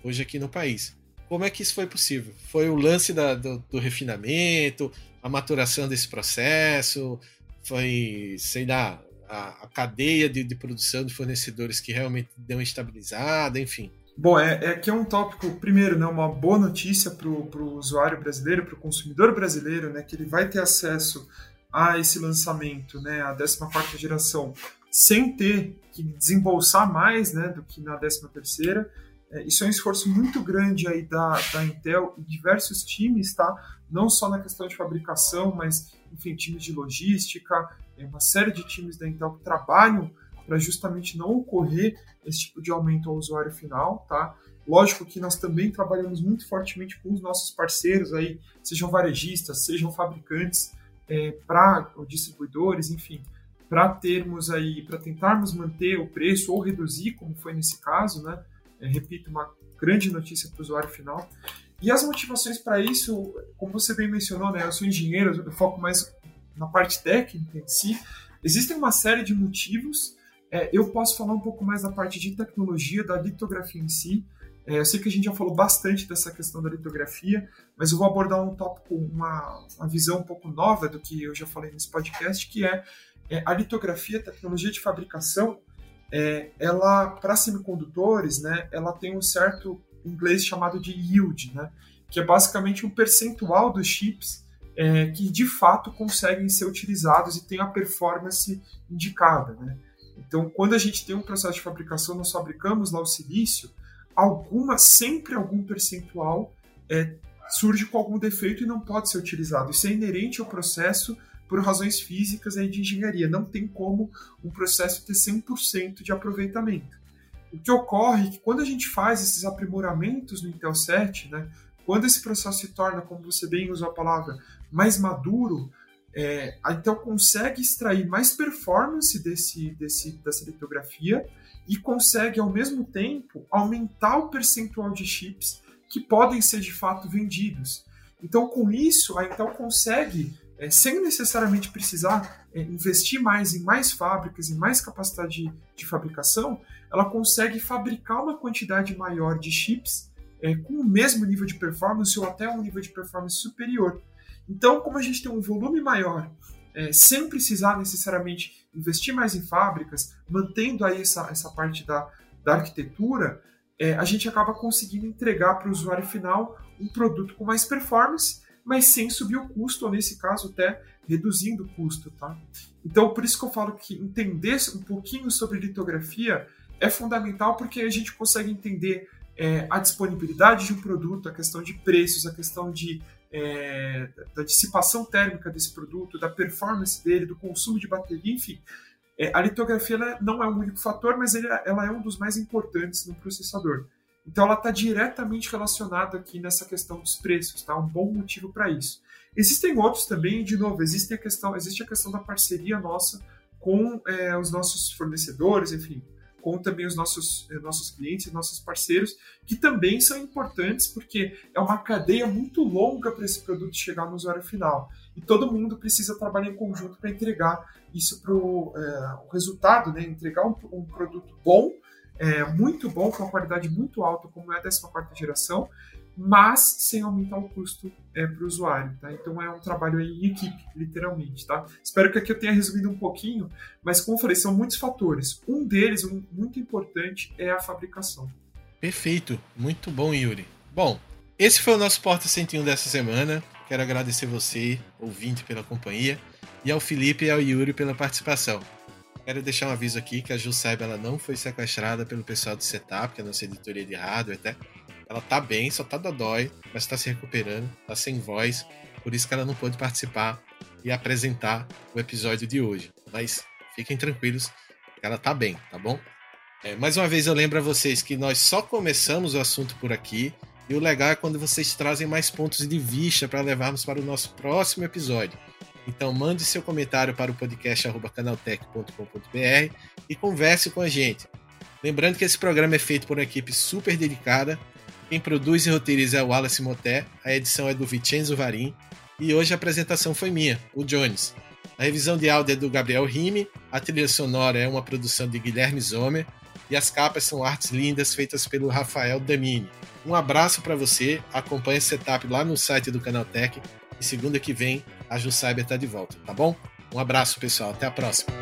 hoje aqui no país. Como é que isso foi possível? Foi o lance da, do, do, refinamento, a maturação desse processo, foi, sei lá, a, a cadeia de, de, produção de fornecedores que realmente deu uma estabilizada, enfim. Bom, é, é que é um tópico, primeiro, né, uma boa notícia para o usuário brasileiro, para o consumidor brasileiro, né, que ele vai ter acesso a esse lançamento, né, a 14 geração, sem ter que desembolsar mais né, do que na 13 terceira é, isso é um esforço muito grande aí da, da Intel e diversos times, tá? Não só na questão de fabricação, mas, enfim, times de logística, é uma série de times da Intel que trabalham para justamente não ocorrer esse tipo de aumento ao usuário final, tá? Lógico que nós também trabalhamos muito fortemente com os nossos parceiros aí, sejam varejistas, sejam fabricantes, é, para distribuidores, enfim, para termos aí, para tentarmos manter o preço ou reduzir, como foi nesse caso, né? É, repito, uma grande notícia para o usuário final. E as motivações para isso, como você bem mencionou, né, eu sou engenheiro, eu foco mais na parte técnica em si. Existem uma série de motivos. É, eu posso falar um pouco mais da parte de tecnologia, da litografia em si. É, eu sei que a gente já falou bastante dessa questão da litografia, mas eu vou abordar um tópico, uma, uma visão um pouco nova do que eu já falei nesse podcast, que é, é a litografia, tecnologia de fabricação é, ela para semicondutores, né, ela tem um certo inglês chamado de yield, né, que é basicamente um percentual dos chips é, que de fato conseguem ser utilizados e tem a performance indicada, né. Então, quando a gente tem um processo de fabricação, nós fabricamos lá o silício, alguma sempre algum percentual é, surge com algum defeito e não pode ser utilizado. Isso é inerente ao processo por razões físicas e de engenharia. Não tem como um processo ter 100% de aproveitamento. O que ocorre é que quando a gente faz esses aprimoramentos no Intel 7, né, quando esse processo se torna, como você bem usou a palavra, mais maduro, é, a Intel consegue extrair mais performance desse, desse, dessa litografia e consegue, ao mesmo tempo, aumentar o percentual de chips que podem ser de fato vendidos. Então, com isso, a Intel consegue é, sem necessariamente precisar é, investir mais em mais fábricas, em mais capacidade de, de, fabricação, ela consegue fabricar uma quantidade maior de chips é, com o mesmo nível de performance ou até um nível de performance superior. Então, como a gente tem um volume maior, é, sem precisar necessariamente investir mais em fábricas, mantendo aí essa, essa parte da, da arquitetura, é, a gente acaba conseguindo entregar para o usuário final um produto com mais performance, mas sem subir o custo, ou nesse caso até reduzindo o custo. Tá? Então, por isso que eu falo que entender um pouquinho sobre litografia é fundamental, porque a gente consegue entender é, a disponibilidade de um produto, a questão de preços, a questão de, é, da dissipação térmica desse produto, da performance dele, do consumo de bateria, enfim. É, a litografia não é o único fator, mas ele, ela é um dos mais importantes no processador. Então ela está diretamente relacionada aqui nessa questão dos preços, tá? Um bom motivo para isso. Existem outros também, de novo, existe a questão, existe a questão da parceria nossa com é, os nossos fornecedores, enfim, com também os nossos, eh, nossos clientes, nossos parceiros, que também são importantes, porque é uma cadeia muito longa para esse produto chegar no usuário final. E todo mundo precisa trabalhar em conjunto para entregar isso para o é, resultado, né? entregar um, um produto bom, é, muito bom, com uma qualidade muito alta, como é a 14 geração, mas sem aumentar o custo é, para o usuário. Tá? Então é um trabalho em equipe, literalmente. Tá? Espero que aqui eu tenha resumido um pouquinho, mas como eu falei, são muitos fatores. Um deles, um muito importante, é a fabricação. Perfeito, muito bom, Yuri. Bom, esse foi o nosso Porta 101 dessa semana. Quero agradecer você, ouvinte, pela companhia, e ao Felipe e ao Yuri pela participação. Quero deixar um aviso aqui que a Ju Saiba ela não foi sequestrada pelo pessoal do Setup, que é a nossa editoria de hardware, até. Ela tá bem, só tá dodói, mas tá se recuperando, tá sem voz, por isso que ela não pôde participar e apresentar o episódio de hoje. Mas fiquem tranquilos, ela tá bem, tá bom? É, mais uma vez eu lembro a vocês que nós só começamos o assunto por aqui, e o legal é quando vocês trazem mais pontos de vista para levarmos para o nosso próximo episódio. Então mande seu comentário para o podcast canaltech.com.br e converse com a gente. Lembrando que esse programa é feito por uma equipe super dedicada quem produz e roteiriza é o Wallace Moté, a edição é do Vincenzo Varim e hoje a apresentação foi minha, o Jones. A revisão de áudio é do Gabriel Rime, a trilha sonora é uma produção de Guilherme Zomer e as capas são artes lindas feitas pelo Rafael Damini. Um abraço para você, acompanhe esse setup lá no site do Canaltech e segunda que vem a Ju Cyber tá de volta, tá bom? Um abraço pessoal, até a próxima.